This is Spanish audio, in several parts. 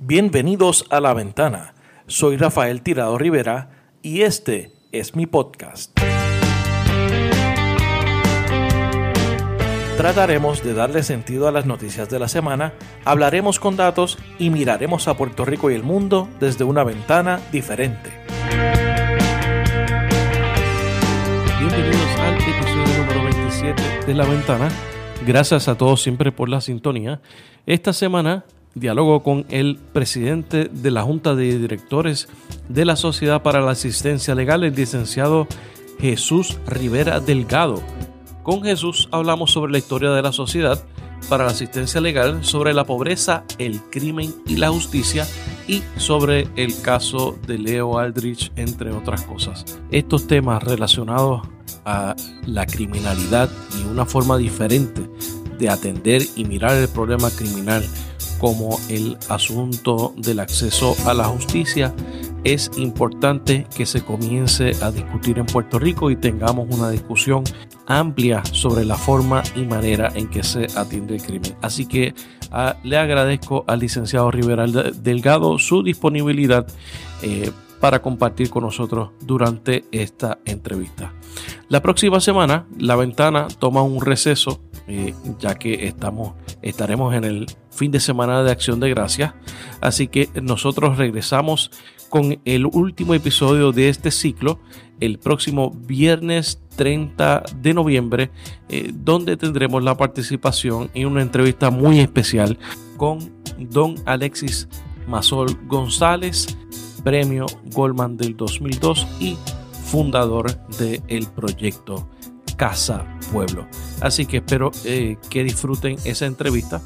Bienvenidos a La Ventana. Soy Rafael Tirado Rivera y este es mi podcast. Trataremos de darle sentido a las noticias de la semana, hablaremos con datos y miraremos a Puerto Rico y el mundo desde una ventana diferente. Bienvenidos al episodio número 27 de La Ventana. Gracias a todos siempre por la sintonía. Esta semana diálogo con el presidente de la Junta de Directores de la Sociedad para la Asistencia Legal, el licenciado Jesús Rivera Delgado. Con Jesús hablamos sobre la historia de la Sociedad para la Asistencia Legal, sobre la pobreza, el crimen y la justicia y sobre el caso de Leo Aldrich, entre otras cosas. Estos temas relacionados a la criminalidad y una forma diferente de atender y mirar el problema criminal como el asunto del acceso a la justicia, es importante que se comience a discutir en Puerto Rico y tengamos una discusión amplia sobre la forma y manera en que se atiende el crimen. Así que ah, le agradezco al licenciado Rivera Delgado su disponibilidad eh, para compartir con nosotros durante esta entrevista. La próxima semana, la ventana toma un receso eh, ya que estamos, estaremos en el fin de semana de Acción de Gracias. Así que nosotros regresamos con el último episodio de este ciclo el próximo viernes 30 de noviembre, eh, donde tendremos la participación en una entrevista muy especial con don Alexis Mazol González, premio Goldman del 2002 y fundador del proyecto Casa Pueblo. Así que espero eh, que disfruten esa entrevista,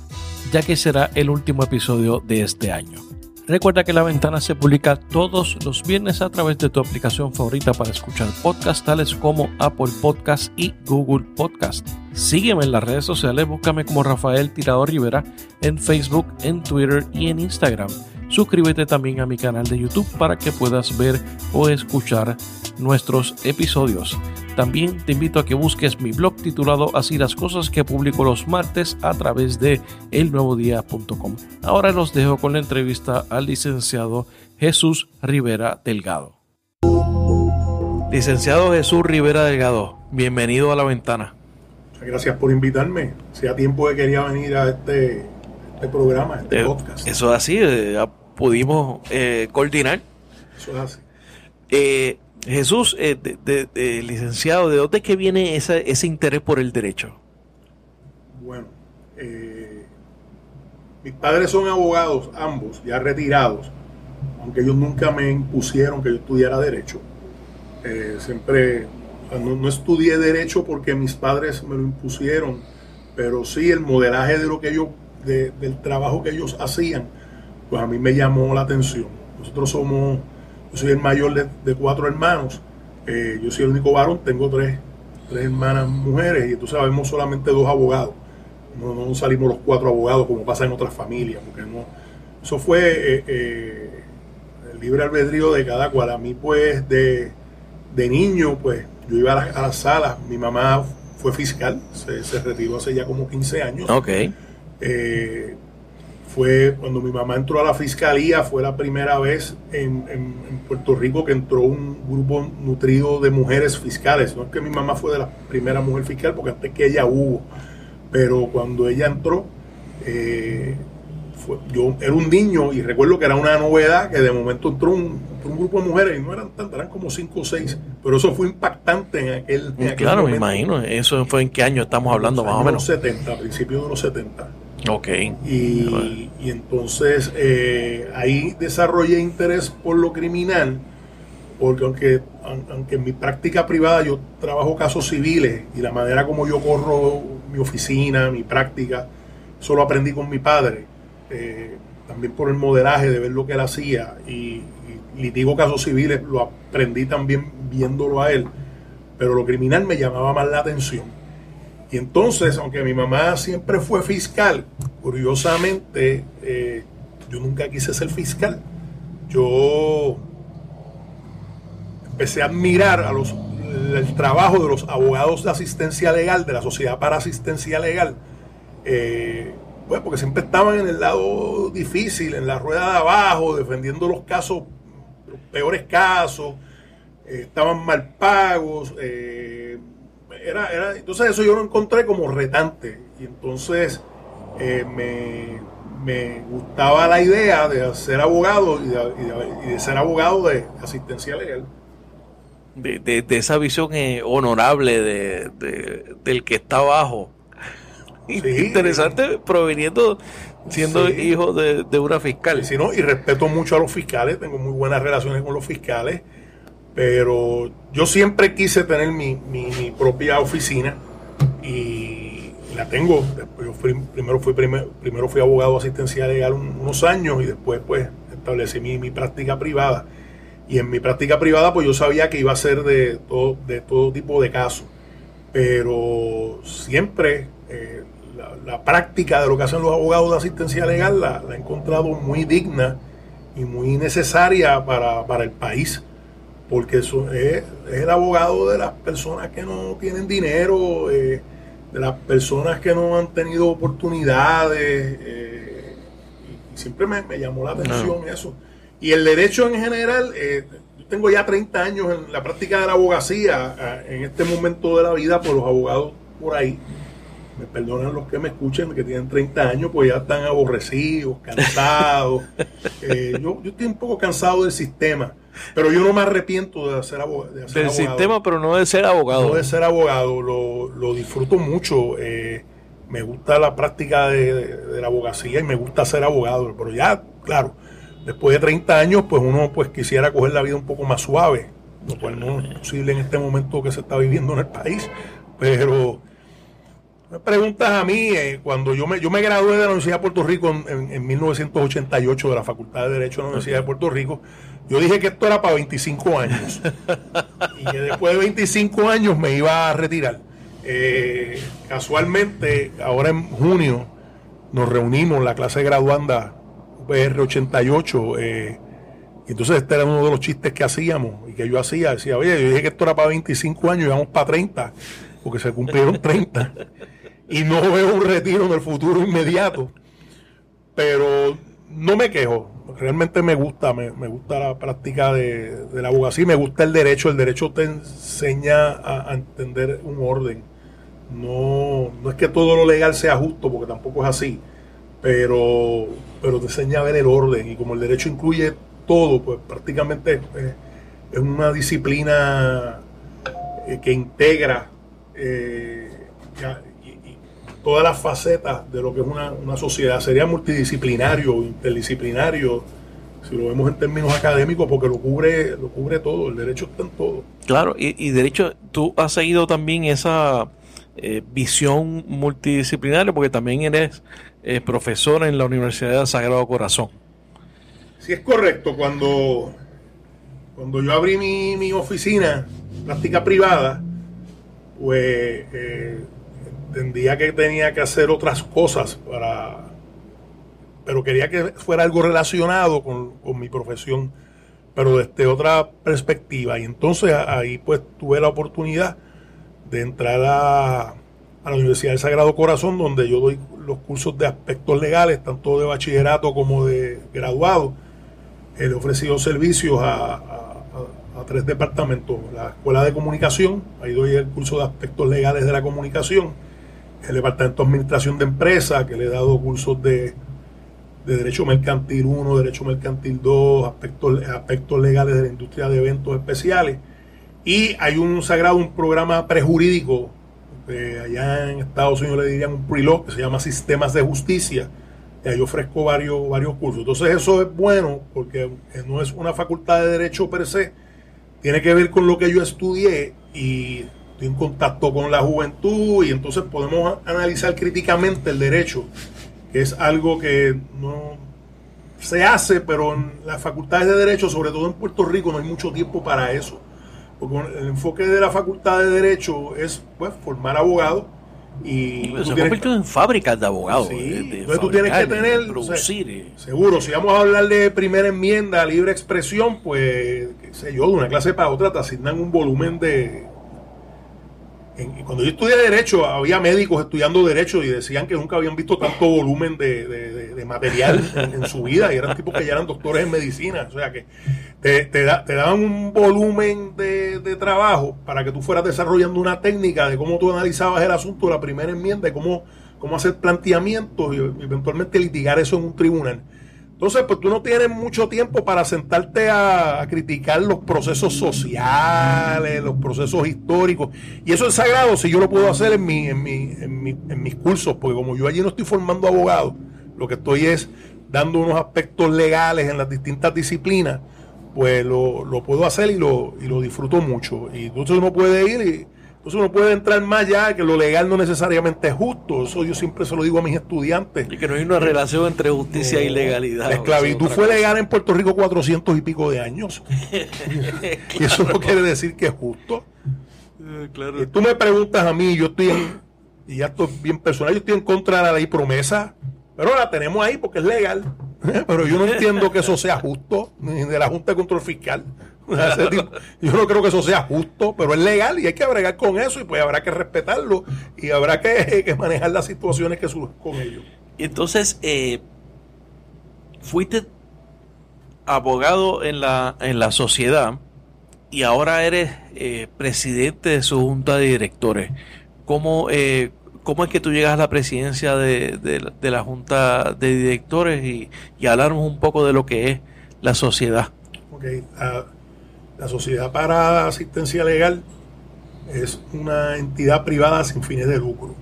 ya que será el último episodio de este año. Recuerda que La Ventana se publica todos los viernes a través de tu aplicación favorita para escuchar podcasts tales como Apple Podcast y Google Podcast. Sígueme en las redes sociales, búscame como Rafael Tirador Rivera en Facebook, en Twitter y en Instagram. Suscríbete también a mi canal de YouTube para que puedas ver o escuchar nuestros episodios. También te invito a que busques mi blog titulado Así las cosas que publico los martes a través de elnuevodía.com. Ahora los dejo con la entrevista al licenciado Jesús Rivera Delgado. Licenciado Jesús Rivera Delgado, bienvenido a la ventana. Muchas gracias por invitarme. Hacía tiempo que quería venir a este, este programa, a este Eh, podcast. Eso es así, eh, pudimos eh, coordinar. Eso es así. Eh, Jesús, eh, de- de- de- licenciado, ¿de dónde es que viene ese, ese interés por el derecho? Bueno, eh, mis padres son abogados, ambos, ya retirados, aunque ellos nunca me impusieron que yo estudiara Derecho. Eh, siempre, no, no estudié Derecho porque mis padres me lo impusieron, pero sí el modelaje de lo que ellos, de- del trabajo que ellos hacían, pues a mí me llamó la atención. Nosotros somos, yo soy el mayor de, de cuatro hermanos, eh, yo soy el único varón, tengo tres, tres hermanas mujeres y entonces sabemos solamente dos abogados. No, no salimos los cuatro abogados como pasa en otras familias, porque no. Eso fue eh, eh, el libre albedrío de cada cual. A mí, pues, de, de niño, pues, yo iba a las, salas. Mi mamá fue fiscal, se, se retiró hace ya como 15 años. Ok. Eh, fue cuando mi mamá entró a la fiscalía, fue la primera vez en, en- en Puerto Rico que entró un grupo nutrido de mujeres fiscales. No es que mi mamá fue de la primera mujer fiscal, porque antes que ella hubo, pero cuando ella entró, eh, fue- yo era un niño y recuerdo que era una novedad que de momento entró un, entró un grupo de mujeres y no eran tantas, eran como cinco o seis, pero eso fue impactante en aquel, en aquel Claro, me imagino. ¿Eso fue en qué año estamos hablando, más o menos? 70, a principios de los 70. Ok. Y, y entonces eh, ahí desarrollé interés por lo criminal, porque aunque, aun- aunque en mi práctica privada yo trabajo casos civiles y la manera como yo corro mi oficina, mi práctica, eso lo aprendí con mi padre, eh, también por el modelaje de ver lo que él hacía y, y litigo casos civiles, lo aprendí también viéndolo a él, pero lo criminal me llamaba más la atención. Y entonces, aunque mi mamá siempre fue fiscal, curiosamente, eh, yo nunca quise ser fiscal. Yo empecé a admirar a los, el trabajo de los abogados de asistencia legal, de la Sociedad para Asistencia Legal, eh, pues porque siempre estaban en el lado difícil, en la rueda de abajo, defendiendo los casos, los peores casos, eh, estaban mal pagos. Eh, era, era, entonces eso yo lo encontré como retante. Y entonces eh, me, me, gustaba la idea de ser abogado y de, ser abogado de asistencia legal. De, de, esa visión honorable de, del que está abajo Interesante proveniendo, siendo hijo de, una fiscal. Sí, ¿no? Y respeto mucho a los fiscales, tengo muy buenas relaciones con los fiscales, pero yo siempre quise tener mi, propia oficina y la tengo. Yo primero, fui, primero fui abogado asistencial legal unos años y después pues establecí mi, mi práctica privada. Y en mi práctica privada pues yo sabía que iba a ser de todo, de todo tipo de casos. Pero siempre eh, la, práctica de lo que hacen los abogados de asistencia legal la, he encontrado muy digna y muy necesaria para, el país, porque eso es, el abogado de las personas que no tienen dinero, eh, de las personas que no han tenido oportunidades, eh, y, siempre me, llamó la atención eso. Y el derecho en general, eh, yo tengo ya 30 años en la práctica de la abogacía, en este momento de la vida, por los abogados por ahí me perdonan los que me escuchen, que tienen 30 años, pues ya están aborrecidos, cansados. Eh, yo, estoy un poco cansado del sistema, pero yo no me arrepiento de hacer, abogado. del sistema, pero no de ser abogado. No de ser abogado, lo, disfruto mucho. Eh, me gusta la práctica de, la abogacía y me gusta ser abogado, pero ya, claro, después de 30 años, pues uno pues quisiera coger la vida un poco más suave, lo cual no es posible en este momento que se está viviendo en el país, pero me preguntas a mí, eh, cuando yo me, yo me gradué de la Universidad de Puerto Rico en, 1988 de la Facultad de Derecho de la Universidad de Puerto Rico, yo dije que esto era para 25 años. y que después de 25 años me iba a retirar. Eh, casualmente, ahora en junio, nos reunimos la clase graduanda UPR 88. Eh, y entonces este era uno de los chistes que hacíamos y que yo hacía. Decía, oye, yo dije que esto era para 25 años y vamos para 30, porque se cumplieron 30 y no veo un retiro en el futuro inmediato. Pero no me quejo. Realmente me gusta, me, gusta la práctica de, la abogacía, me gusta el derecho. El derecho te enseña a, entender un orden. No, no es que todo lo legal sea justo, porque tampoco es así, pero, pero te enseña a ver el orden. Y como el derecho incluye todo, pues prácticamente es, una disciplina eh, que integra eh, todas las facetas de lo que es una, sociedad. Sería multidisciplinario, interdisciplinario, si lo vemos en términos académicos, porque lo cubre, lo cubre todo, el derecho está en todo. Claro, y, derecho, tú has seguido también esa eh, visión multidisciplinaria, porque también eres eh, profesor en la Universidad del Sagrado Corazón. Sí, es correcto. Cuando, cuando yo abrí mi, mi oficina, práctica privada, pues eh, entendía que tenía que hacer otras cosas para pero quería que fuera algo relacionado con, mi profesión pero desde otra perspectiva. Y entonces ahí pues tuve la oportunidad de entrar a, a la Universidad del Sagrado Corazón donde yo doy los cursos de aspectos legales tanto de bachillerato como de graduado. He ofrecido servicios a, a tres departamentos la Escuela de Comunicación ahí doy el curso de aspectos legales de la comunicación el Departamento de Administración de Empresas, que le he dado cursos de, Derecho Mercantil 1, Derecho Mercantil 2, aspectos, aspectos legales de la industria de eventos especiales. Y hay un sagrado, un programa prejurídico, allá en Estados Unidos le dirían un pre que se llama Sistemas de Justicia. Y ahí ofrezco varios, varios cursos. Entonces eso es bueno porque no es una facultad de derecho per se, tiene que ver con lo que yo estudié y en contacto con la juventud y entonces podemos analizar críticamente el derecho, que es algo que no se hace, pero en las facultades de derecho, sobre todo en Puerto Rico, no hay mucho tiempo para eso. Porque el enfoque de la facultad de derecho es pues formar abogados y se ha convertido en fábricas de abogados. entonces tú tienes que tener producir. seguro, si vamos a hablar de primera enmienda, libre expresión, pues qué sé yo, de una clase para otra te asignan un volumen de cuando yo estudié Derecho, había médicos estudiando Derecho y decían que nunca habían visto tanto volumen de, material en, su vida y eran tipos que ya eran doctores en medicina. O sea que te, te, daban un volumen de, trabajo para que tú fueras desarrollando una técnica de cómo tú analizabas el asunto de la primera enmienda y cómo, cómo hacer planteamientos y eventualmente litigar eso en un tribunal. Entonces, pues tú no tienes mucho tiempo para sentarte a, criticar los procesos sociales, los procesos históricos. Y eso es sagrado si yo lo puedo hacer en, mi, en, mi, en, mi, en mis cursos, porque como yo allí no estoy formando abogados, lo que estoy es dando unos aspectos legales en las distintas disciplinas, pues lo, lo puedo hacer y lo, y lo disfruto mucho. Y entonces uno puede ir entonces uno puede entrar más allá, que lo legal no necesariamente es justo. Eso yo siempre se lo digo a mis estudiantes. Y que no hay una relación entre justicia y legalidad. La esclavitud fue legal en Puerto Rico 400 y pico de años. y eso no quiere decir que es justo. Eh, claro. Y tú me preguntas a mí, yo estoy y ya estoy bien personal, yo estoy en contra de la ley promesa, pero la tenemos ahí porque es legal. Pero yo no entiendo que eso sea justo, ni de la Junta de Control Fiscal. Yo no creo que eso sea justo, pero es legal y hay que bregar con eso y pues habrá que respetarlo y habrá que, manejar las situaciones que surgen con ellos. Y entonces, eh, fuiste abogado en la, en la sociedad y ahora eres eh, presidente de su junta de directores. ¿Cómo, eh, ¿Cómo es que tú llegas a la presidencia de, la junta de directores y, y hablarnos un poco de lo que es la sociedad? Okay. La Sociedad para Asistencia Legal es una entidad privada sin fines de lucro.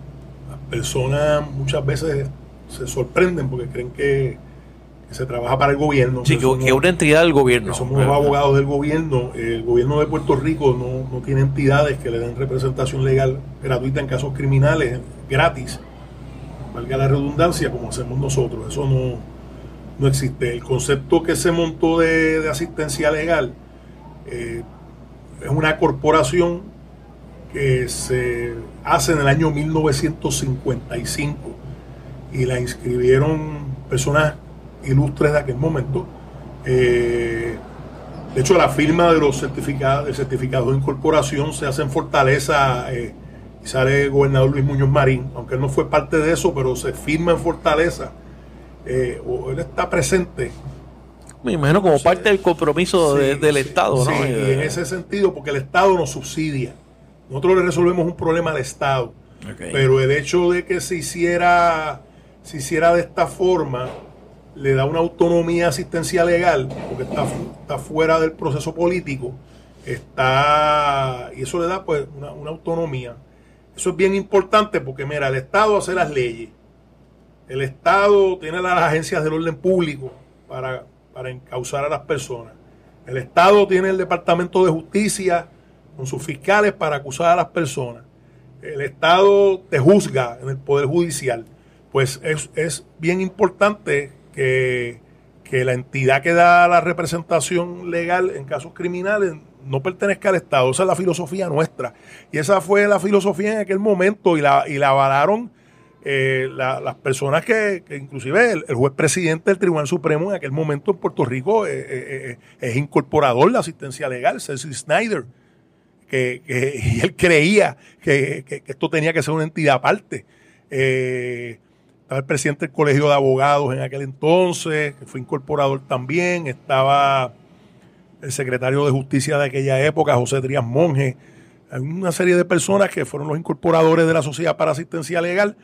Las personas muchas veces se sorprenden porque creen que, se trabaja para el gobierno. Sí, que, es una entidad del gobierno. somos los abogados del gobierno. El gobierno de Puerto Rico no, no, tiene entidades que le den representación legal gratuita en casos criminales, gratis, valga la redundancia, como hacemos nosotros. Eso no, no existe. El concepto que se montó de, de asistencia legal eh, es una corporación que se hace en el año 1955 y la inscribieron personas ilustres de aquel momento. Eh, de hecho, la firma de los certificados, de certificados de incorporación se hace en Fortaleza eh, y sale el gobernador Luis Muñoz Marín, aunque él no fue parte de eso, pero se firma en Fortaleza. o él está presente me imagino como parte del compromiso del Estado, ¿no? Sí, y en ese sentido, porque el Estado nos subsidia. Nosotros le resolvemos un problema al Estado. Pero el hecho de que se hiciera, se hiciera de esta forma le da una autonomía asistencia legal, porque está, está fuera del proceso político, está y eso le da pues una, una autonomía. Eso es bien importante porque, mira, el Estado hace las leyes. El Estado tiene las agencias del orden público para para encauzar a las personas. El Estado tiene el Departamento de Justicia con sus fiscales para acusar a las personas. El Estado te juzga en el Poder Judicial. Pues es, bien importante que, que la entidad que da la representación legal en casos criminales no pertenezca al Estado. Esa es la filosofía nuestra. Y esa fue la filosofía en aquel momento y la, y la avalaron eh, las personas que, inclusive el, juez presidente del Tribunal Supremo en aquel momento en Puerto Rico eh, eh, es incorporador de asistencia legal, Cecil Snyder, que, y él creía que, esto tenía que ser una entidad aparte. estaba el presidente del Colegio de Abogados en aquel entonces, que fue incorporador también, estaba el secretario de Justicia de aquella época, José Trías Monge, hay una serie de personas que fueron los incorporadores de la Sociedad para Asistencia Legal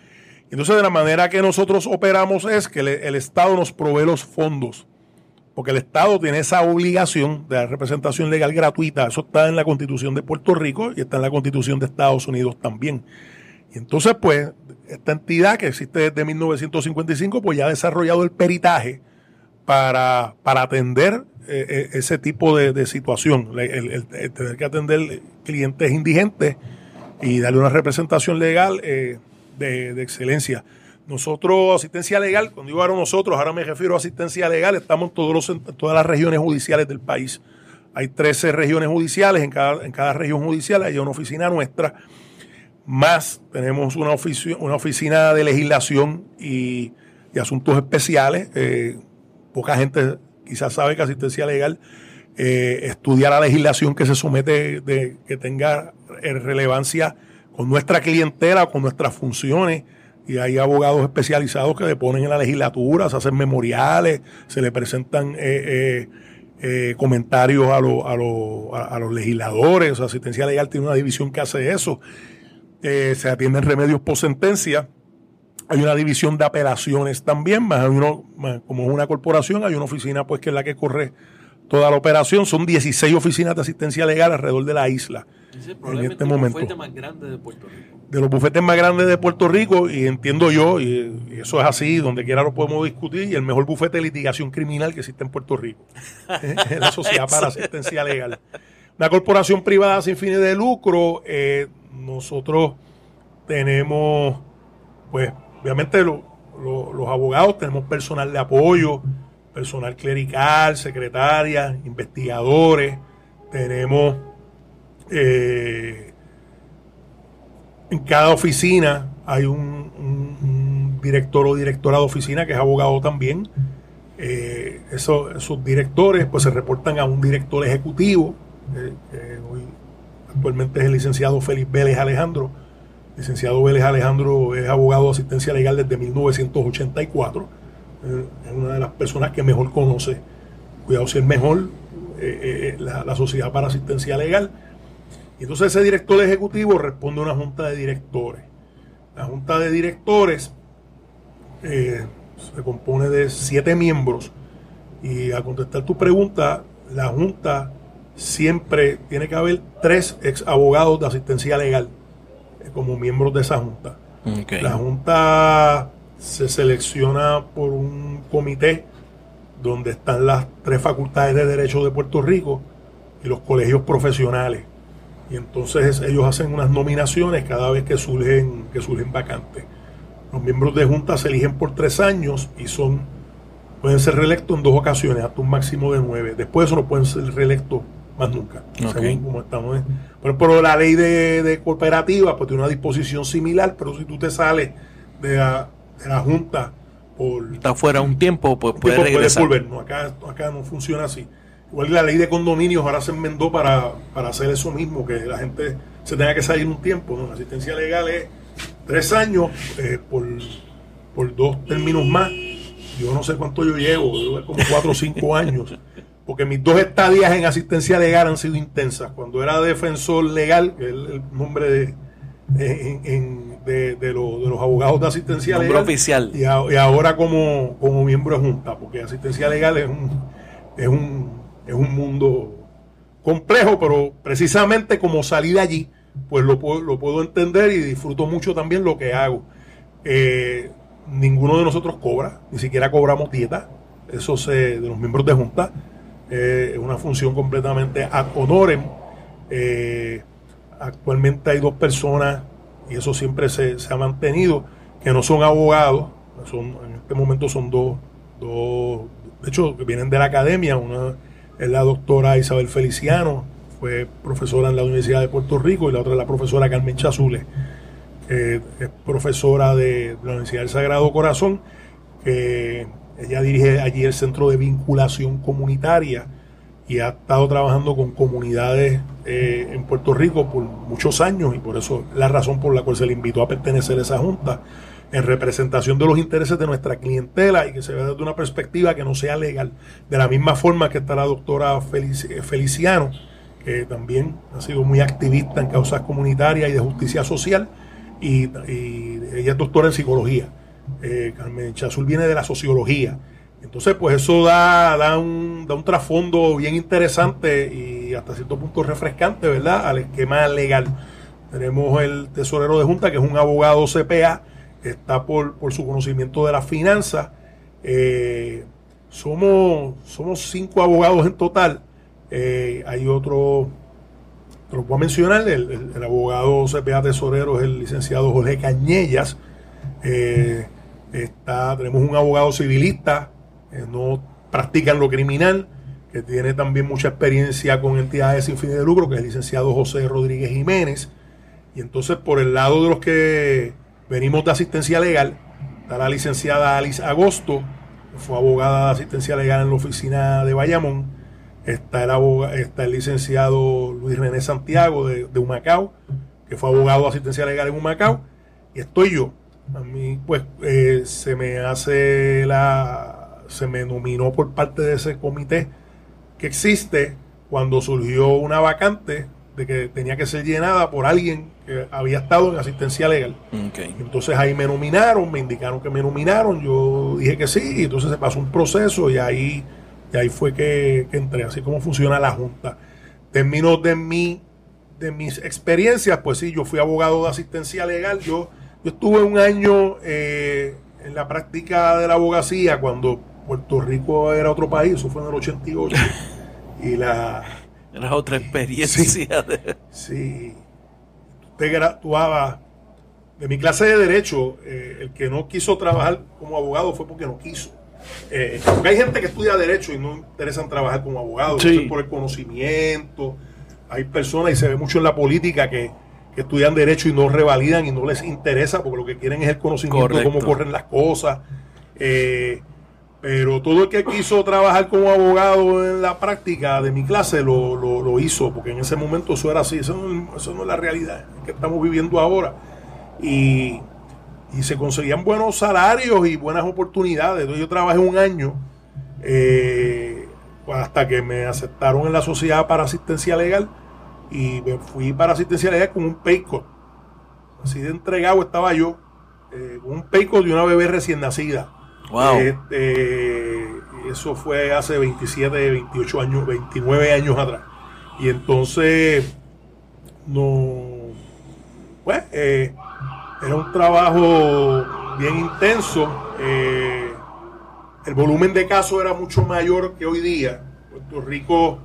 entonces, de la manera que nosotros operamos es que el Estado nos provee los fondos, porque el Estado tiene esa obligación de la representación legal gratuita. Eso está en la Constitución de Puerto Rico y está en la Constitución de Estados Unidos también. Y entonces, pues, esta entidad que existe desde 1955, pues ya ha desarrollado el peritaje para, para atender eh, eh, ese tipo de, situación, el, tener que atender clientes indigentes y darle una representación legal. Eh, de, excelencia. Nosotros, asistencia legal, cuando digo ahora nosotros, ahora me refiero a asistencia legal, estamos en, todos los, todas las regiones judiciales del país. Hay 13 regiones judiciales, en cada, en cada región judicial hay una oficina nuestra, más tenemos una, una oficina de legislación y, asuntos especiales. Eh, poca gente quizás sabe que asistencia legal eh, estudia la legislación que se somete de, que tenga relevancia con nuestra clientela, con nuestras funciones. Y hay abogados especializados que deponen en la legislatura, se hacen memoriales, se le presentan eh, eh, eh, comentarios a, a, los legisladores. asistencia legal tiene una división que hace eso. se atienden remedios por sentencia. Hay una división de apelaciones también, más, uno, como es una corporación, hay una oficina pues que es la que corre toda la operación. Son 16 oficinas de asistencia legal alrededor de la isla en este momento. bufete más grande de Puerto Rico. De los bufetes más grandes de Puerto Rico, y entiendo yo, y, eso es así, donde quiera lo podemos discutir, y el mejor bufete de litigación criminal que existe en Puerto Rico. es la Sociedad para Asistencia Legal. Una corporación privada sin fines de lucro, eh, nosotros tenemos, pues, obviamente los abogados, tenemos personal de apoyo, personal clerical, secretarias, investigadores, tenemos eh, en cada oficina hay un, director o directora de oficina que es abogado también. Eh, esos, directores pues se reportan a un director ejecutivo, eh, hoy actualmente es el licenciado Félix Vélez Alejandro. licenciado Vélez Alejandro es abogado de asistencia legal desde 1984. es una de las personas que mejor conoce, cuidado si es mejor, la Sociedad para Asistencia Legal y entonces ese director ejecutivo responde a una junta de directores. La junta de directores eh, se compone de siete miembros. Y a contestar tu pregunta, la junta siempre tiene que haber tres ex abogados de asistencia legal eh, como miembros de esa junta. La junta se selecciona por un comité donde están las tres facultades de Derecho de Puerto Rico y los colegios profesionales y entonces ellos hacen unas nominaciones cada vez que surgen, que surgen vacantes. Los miembros de junta se eligen por tres años y son pueden ser reelectos en dos ocasiones, hasta un máximo de nueve. Después de eso no pueden ser reelectos más nunca, según como estamos. Por la ley de, cooperativa pues tiene una disposición similar, pero si tú te sales de la, junta por... Está fuera un tiempo, pues puedes regresar. volver. No, acá, acá no funciona así. Igual la ley de condominios ahora se enmendó para, hacer eso mismo, que la gente se tenga que salir un tiempo. ¿no? La asistencia legal es tres años eh, por, dos términos más. Yo no sé cuánto yo llevo, como cuatro o cinco años. Porque mis dos estadías en asistencia legal han sido intensas. Cuando era defensor legal, que es el, nombre de, de, los abogados de asistencia legal. oficial. Y, ahora como, como miembro de junta, porque asistencia legal es un, es un es un mundo complejo, pero precisamente como salí de allí, pues lo puedo, lo puedo entender y disfruto mucho también lo que hago. Eh, ninguno de nosotros cobra, ni siquiera cobramos dieta, eso se, de los miembros de junta, eh, es una función completamente ad honorem. Eh, actualmente hay dos personas, y eso siempre se, ha mantenido, que no son abogados, son, en este momento son dos, dos, de hecho, que vienen de la academia, una es la doctora Isabel Feliciano, fue profesora en la Universidad de Puerto Rico, y la otra es la profesora Carmen Chazule, es profesora de, la Universidad del Sagrado Corazón, que ella dirige allí el Centro de Vinculación Comunitaria y ha estado trabajando con comunidades eh, en Puerto Rico por muchos años y por eso la razón por la cual se le invitó a pertenecer a esa junta en representación de los intereses de nuestra clientela y que se vea desde una perspectiva que no sea legal. De la misma forma que está la doctora eh, Feliciano, que también ha sido muy activista en causas comunitarias y de justicia social, y, ella es doctora en psicología. Eh, Carmen Chazul viene de la sociología. Entonces, pues eso da, da, un, da un trasfondo bien interesante y hasta cierto punto refrescante, ¿verdad?, al esquema legal. Tenemos el tesorero de Junta, que es un abogado CPA, está por, su conocimiento de la finanza. Eh, somos, somos cinco abogados en total. Eh, hay otro, lo puedo mencionar, el, abogado CPA tesorero es el licenciado Jorge Cañellas. Eh, está, tenemos un abogado civilista, no practica en lo criminal, que tiene también mucha experiencia con entidades sin fines de lucro, que es el licenciado José Rodríguez Jiménez. Y entonces, por el lado de los que Venimos de asistencia legal. Está la licenciada Alice Agosto, fue abogada de asistencia legal en la oficina de Bayamón. Está el, está el licenciado Luis René Santiago de, Humacao, que fue abogado de asistencia legal en Humacao, y estoy yo. A mí, pues, eh, se me hace la. Se me nominó por parte de ese comité que existe cuando surgió una vacante de que tenía que ser llenada por alguien que había estado en asistencia legal. Entonces ahí me nominaron, me indicaron que me nominaron, yo dije que sí, y entonces se pasó un proceso y ahí, y ahí fue que, entré, así como funciona la Junta. Termino de mi de mis experiencias, pues sí, yo fui abogado de asistencia legal, yo, yo estuve un año eh, en la práctica de la abogacía cuando Puerto Rico era otro país, eso fue en el 88, y la era otra experiencia. Sí. Usted graduaba de mi clase de Derecho. Eh, el que no quiso trabajar como abogado fue porque no quiso. Eh, porque hay gente que estudia Derecho y no interesan trabajar como abogado. Por el conocimiento. Hay personas, y se ve mucho en la política, que, estudian Derecho y no revalidan y no les interesa porque lo que quieren es el conocimiento de cómo corren las cosas. Eh, pero todo el que quiso trabajar como abogado en la práctica de mi clase lo, hizo, porque en ese momento eso era así, eso no, es la realidad que estamos viviendo ahora. Y, se conseguían buenos salarios y buenas oportunidades. Entonces yo trabajé un año eh, hasta que me aceptaron en la sociedad para asistencia legal y me fui para asistencia legal con un paycot. Así de entregado estaba yo, eh, un paycot de una bebé recién nacida Wow. Este, eso fue hace 27, 28 años, 29 años atrás. Y entonces, no. Pues, eh, era un trabajo bien intenso. Eh, el volumen de casos era mucho mayor que hoy día. Puerto Rico,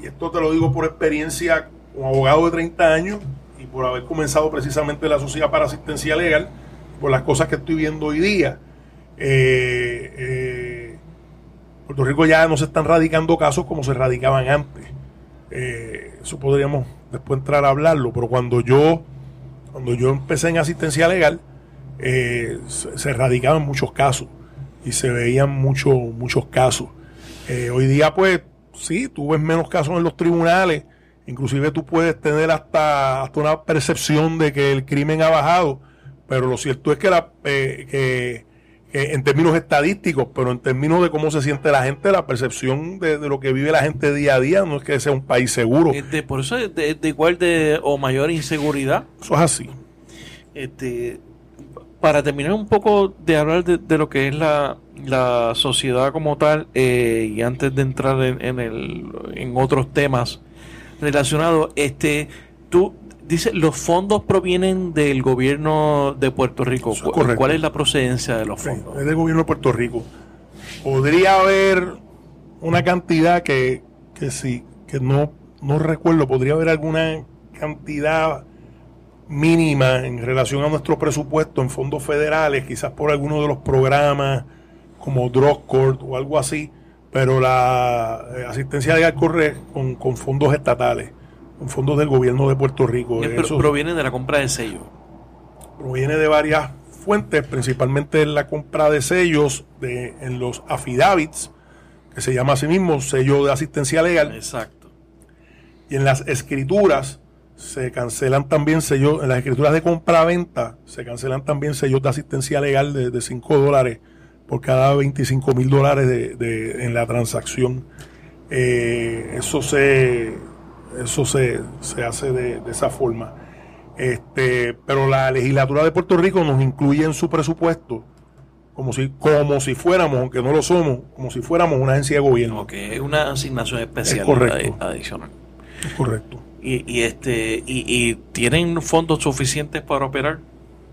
y esto te lo digo por experiencia como abogado de 30 años y por haber comenzado precisamente la Sociedad para Asistencia Legal por las cosas que estoy viendo hoy día. Eh, eh, Puerto Rico ya no se están radicando casos como se radicaban antes. Eh, eso podríamos después entrar a hablarlo, pero cuando yo, cuando yo empecé en asistencia legal, se, radicaban muchos casos y se veían muchos muchos casos. hoy día, pues, sí, tú ves menos casos en los tribunales, inclusive tú puedes tener hasta, hasta una percepción de que el crimen ha bajado pero lo cierto es que, la, eh, en términos estadísticos, pero en términos de cómo se siente la gente, la percepción de, lo que vive la gente día a día no es que sea un país seguro. Este, por eso es de, igual de o mayor inseguridad. Eso es así. Este, para terminar un poco de hablar de, lo que es la, sociedad como tal, eh, y antes de entrar en, en, el, en otros temas relacionados, este, tú Dice, los fondos provienen del gobierno de Puerto Rico. ¿Cuál es la procedencia de los fondos? es del gobierno de Puerto Rico. Podría haber una cantidad que, que sí, que no, no recuerdo, podría haber alguna cantidad mínima en relación a nuestro presupuesto en fondos federales, quizás por alguno de los programas como Court o algo así, pero la eh, asistencia legal corre con, con fondos estatales fondos del gobierno de Puerto Rico. Eso proviene de la compra de sellos. Proviene de varias fuentes, principalmente la compra de sellos de, en los affidavits, que se llama así mismo sello de asistencia legal. Exacto. Y en las escrituras se cancelan también sellos, en las escrituras de compra-venta se cancelan también sellos de asistencia legal de, 5 dólares por cada 25 mil dólares de, en la transacción. Eh, eso se eso se, hace de, esa forma. Este, pero la legislatura de Puerto Rico nos incluye en su presupuesto como si, como si fuéramos, aunque no lo somos, como si fuéramos una agencia de gobierno. que es una asignación especial adicional. correcto. Y, y este y, tienen fondos suficientes para operar.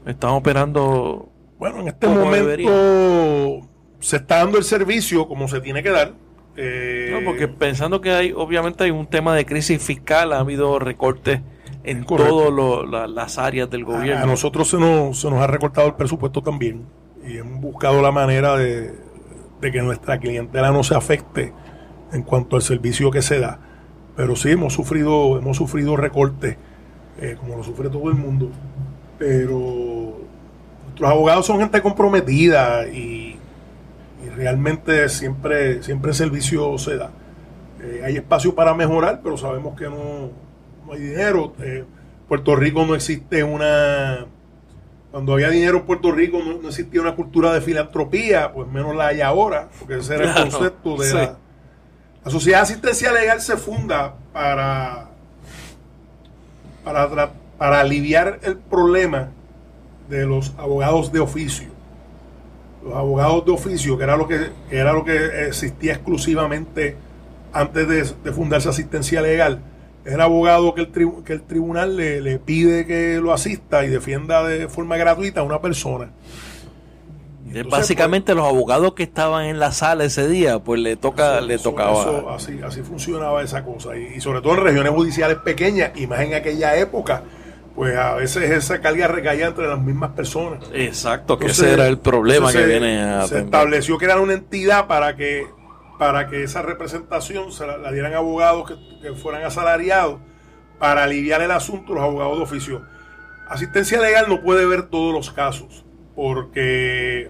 Están operando. Bueno, en este momento se está dando el servicio como se tiene que dar eh, no, porque pensando que hay, obviamente hay un tema de crisis fiscal, ha habido recortes en todas las áreas del gobierno. A, nosotros se nos, se nos ha recortado el presupuesto también y hemos buscado la manera de, que nuestra clientela no se afecte en cuanto al servicio que se da. Pero sí hemos sufrido, hemos sufrido recortes, eh, como lo sufre todo el mundo. Pero nuestros abogados son gente comprometida y realmente siempre, siempre el servicio se da. Eh, hay espacio para mejorar, pero sabemos que no, hay dinero. Eh, Puerto Rico no existe una... Cuando había dinero en Puerto Rico no, existía una cultura de filantropía, pues menos la hay ahora, porque ese era el concepto de la, la sociedad asistencia legal se funda para, para, para aliviar el problema de los abogados de oficio. Los abogados de oficio, que era lo que, era lo que existía exclusivamente antes de, fundarse asistencia legal, era abogado que el, que el tribunal le, le, pide que lo asista y defienda de forma gratuita a una persona. Básicamente pues, los abogados que estaban en la sala ese día, pues le toca, le tocaba. así, así funcionaba esa cosa. Y, sobre todo en regiones judiciales pequeñas, y más en aquella época, pues a veces esa carga recaía entre las mismas personas. Exacto, que ese era el problema que viene a Se estableció que era una entidad para que para que esa representación se la, dieran abogados que, que, fueran asalariados para aliviar el asunto los abogados de oficio. Asistencia legal no puede ver todos los casos porque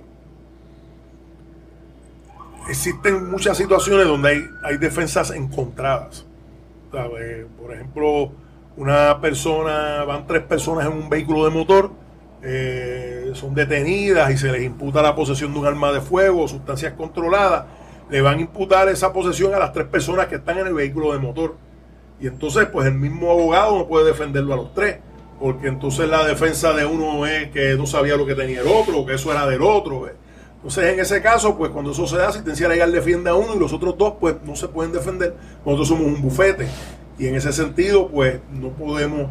existen muchas situaciones donde hay, hay defensas encontradas. Por ejemplo, una persona, van tres personas en un vehículo de motor, eh, son detenidas y se les imputa la posesión de un arma de fuego o sustancias controladas, le van a imputar esa posesión a las tres personas que están en el vehículo de motor. Y entonces, pues el mismo abogado no puede defenderlo a los tres, porque entonces la defensa de uno es que no sabía lo que tenía el otro, que eso era del otro. Entonces, en ese caso, pues cuando eso se da, asistencia legal defiende a uno y los otros dos, pues no se pueden defender. Nosotros somos un bufete. Y en ese sentido, pues no podemos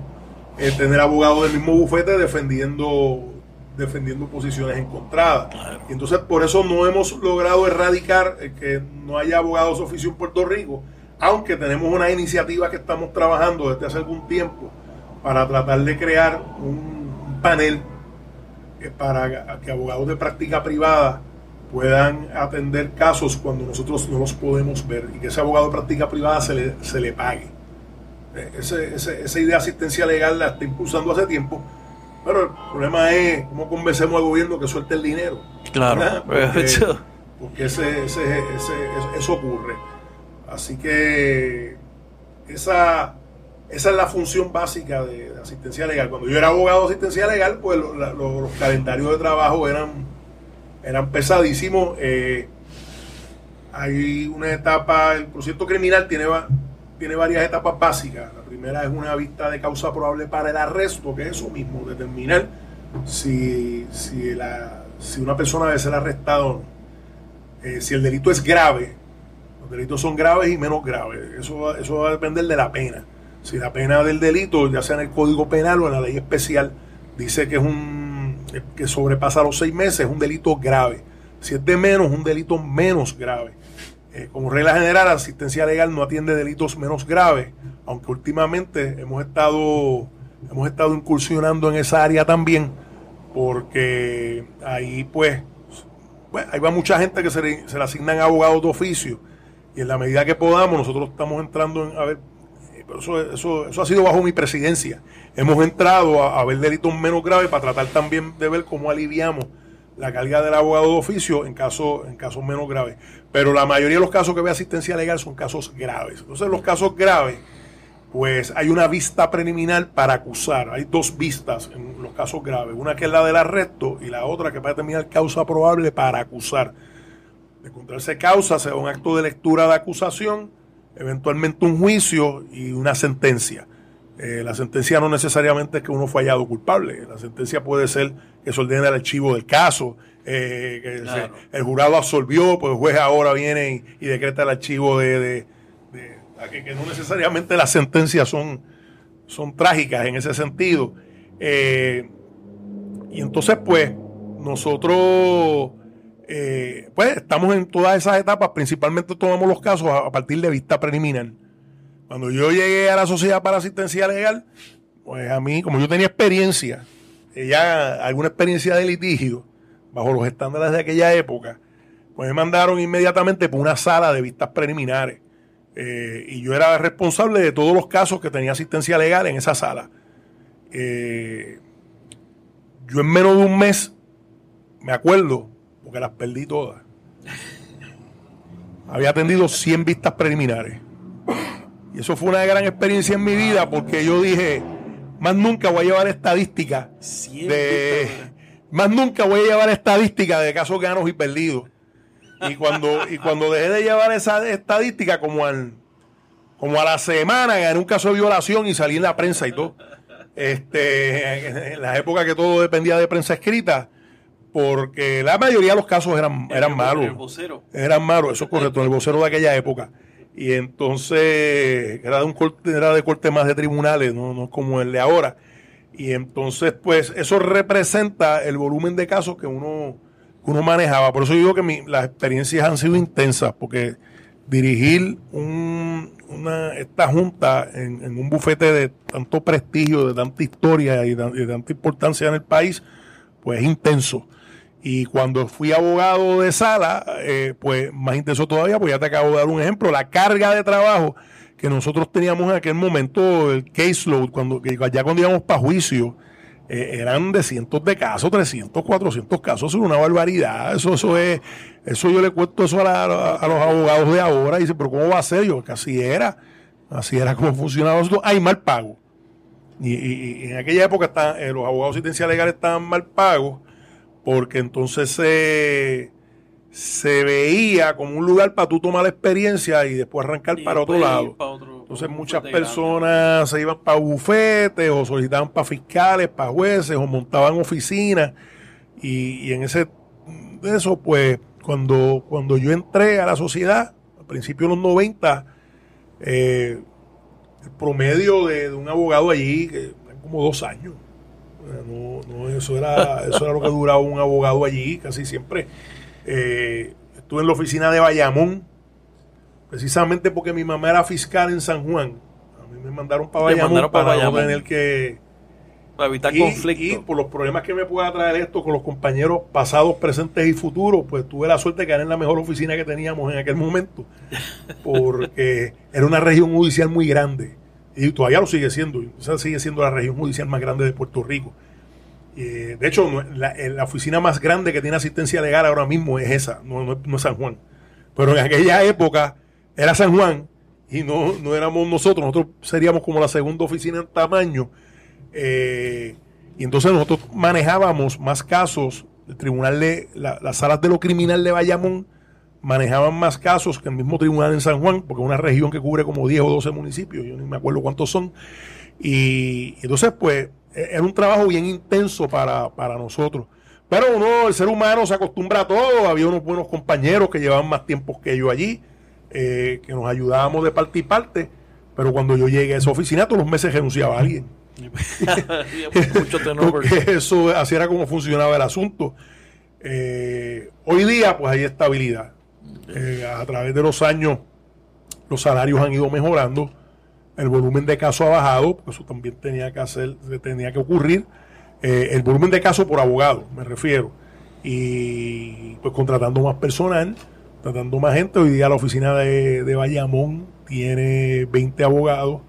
eh, tener abogados del mismo bufete defendiendo defendiendo posiciones encontradas. Y entonces por eso no hemos logrado erradicar eh, que no haya abogados oficio en Puerto Rico, aunque tenemos una iniciativa que estamos trabajando desde hace algún tiempo para tratar de crear un panel para que abogados de práctica privada puedan atender casos cuando nosotros no los podemos ver y que ese abogado de práctica privada se le, se le pague. Eh, ese, esa idea de asistencia legal la está impulsando hace tiempo, pero el problema es cómo convencemos al gobierno que suelte el dinero. Claro, porque, ese, eso ocurre. Así que esa esa es la función básica de, asistencia legal. Cuando yo era abogado de asistencia legal, pues los calendarios de trabajo eran, eran pesadísimos. Eh, hay una etapa, el procedimiento criminal tiene, tiene varias etapas básicas. La primera es una vista de causa probable para el arresto, que es eso mismo, determinar si, si, la, si una persona debe ser arrestada o no. Eh, si el delito es grave, los delitos son graves y menos graves. Eso, eso va a depender de la pena. Si la pena del delito, ya sea en el Código Penal o en la ley especial, dice que es un que sobrepasa los seis meses, es un delito grave. Si es de menos, un delito menos grave. Eh, como regla general, la asistencia legal no atiende delitos menos graves, aunque últimamente hemos estado, hemos estado incursionando en esa área también, porque ahí pues, pues ahí va mucha gente que se le, se le asignan abogados de oficio, y en la medida que podamos, nosotros estamos entrando en, a ver, eso, eso, ha sido bajo mi presidencia. Hemos entrado a, ver delitos menos graves para tratar también de ver cómo aliviamos la carga del abogado de oficio en, caso, en casos menos graves. Pero la mayoría de los casos que ve asistencia legal son casos graves. Entonces, los casos graves, pues hay una vista preliminar para acusar. Hay dos vistas en los casos graves. Una que es la del arresto y la otra que va a determinar causa probable para acusar. De encontrarse causa, se da un acto de lectura de acusación eventualmente un juicio y una sentencia. Eh, la sentencia no necesariamente es que uno fue hallado culpable, la sentencia puede ser que se ordene el archivo del caso, eh, que el jurado absolvió, pues el juez ahora viene y, decreta el archivo de... que, no necesariamente las sentencias son, son trágicas en ese sentido. Eh, y entonces, pues, nosotros eh, pues estamos en todas esas etapas, principalmente tomamos los casos a, partir de vista preliminar. Cuando yo llegué a la Sociedad para Asistencia Legal, pues a mí, como yo tenía experiencia, ya alguna experiencia de litigio, bajo los estándares de aquella época, pues me mandaron inmediatamente por una sala de vistas preliminares. Eh, y yo era responsable de todos los casos que tenía asistencia legal en esa sala. Eh, yo en menos de un mes, me acuerdo, porque las perdí todas. Había atendido 100 vistas preliminares. Y eso fue una gran experiencia en mi vida porque yo dije, más nunca voy a llevar estadística de, más nunca voy a llevar estadística de casos ganos y perdidos. Y cuando, y cuando dejé de llevar esa estadística, como al, como a la semana gané un caso de violación y salí en la prensa y todo. Este, en la época que todo dependía de prensa escrita, porque la mayoría de los casos eran, eran malos. El vocero. Eran malos, eso es correcto, el vocero de aquella época. Y entonces era de un corte, era de corte más de tribunales, no, no como el de ahora. Y entonces, pues, eso representa el volumen de casos que uno, uno manejaba. Por eso digo que las experiencias han sido intensas, porque dirigir una, esta junta en, un bufete de tanto prestigio, de tanta historia y de, tanta importancia en el país, pues es intenso. Y cuando fui abogado de sala, eh, pues más intenso todavía, pues ya te acabo de dar un ejemplo, la carga de trabajo que nosotros teníamos en aquel momento, el caseload, cuando, ya cuando íbamos para juicio, eh, eran de cientos de casos, 300, 400 casos, es una barbaridad. Eso, eso es, eso yo le cuento eso a, los abogados de ahora. Y dice, pero ¿cómo va a ser? Yo, que así era, así era como funcionaba eso. Hay mal pago. Y, en aquella época eh, los abogados asistencia legal estaban mal pagos, porque entonces se se veía como un lugar para tú tomar la experiencia y después arrancar para otro lado. Entonces muchas personas se iban para bufetes o solicitaban para fiscales, para jueces o montaban oficinas y, en ese de eso pues cuando, cuando yo entré a la sociedad, a principios de los 90, eh, el promedio de, un abogado allí, que como dos años. No, eso, era, eso era lo que duraba un abogado allí, casi siempre eh, estuve en la oficina de Bayamón, precisamente porque mi mamá era fiscal en San Juan. A mí me mandaron para Bayamón para, Bayamón. tener que... Para evitar conflictos. Y por los problemas que me pueda traer esto con los compañeros pasados, presentes y futuros, pues tuve la suerte de caer en la mejor oficina que teníamos en aquel momento. Porque era una región judicial muy grande. Y todavía lo sigue siendo. O sigue siendo la región judicial más grande de Puerto Rico. Eh, de hecho, la, oficina más grande que tiene asistencia legal ahora mismo es esa, no, es San Juan. Pero en aquella época era San Juan y no, no éramos nosotros, nosotros seríamos como la segunda oficina en tamaño. Eh, y entonces nosotros manejábamos más casos, el tribunal de las salas de lo criminal de Bayamón manejaban más casos que el mismo tribunal en San Juan, porque es una región que cubre como 10 o 12 municipios, yo ni me acuerdo cuántos son. Y entonces, pues, eh, era un trabajo bien intenso para, nosotros. Pero uno, el ser humano se acostumbra a todo. Había unos buenos compañeros que llevaban más tiempo que yo allí, eh, que nos ayudábamos de parte y parte. Pero cuando yo llegué a esa oficina, todos los meses renunciaba a alguien. Porque eso así era como funcionaba el asunto. Eh, hoy día, pues hay estabilidad. A través de los años, los salarios han ido mejorando el volumen de casos ha bajado, porque eso también tenía que hacer, tenía que ocurrir. Eh, el volumen de casos por abogado, me refiero. Y pues contratando más personal, tratando más gente. Hoy día la oficina de, de Bayamón tiene 20 abogados,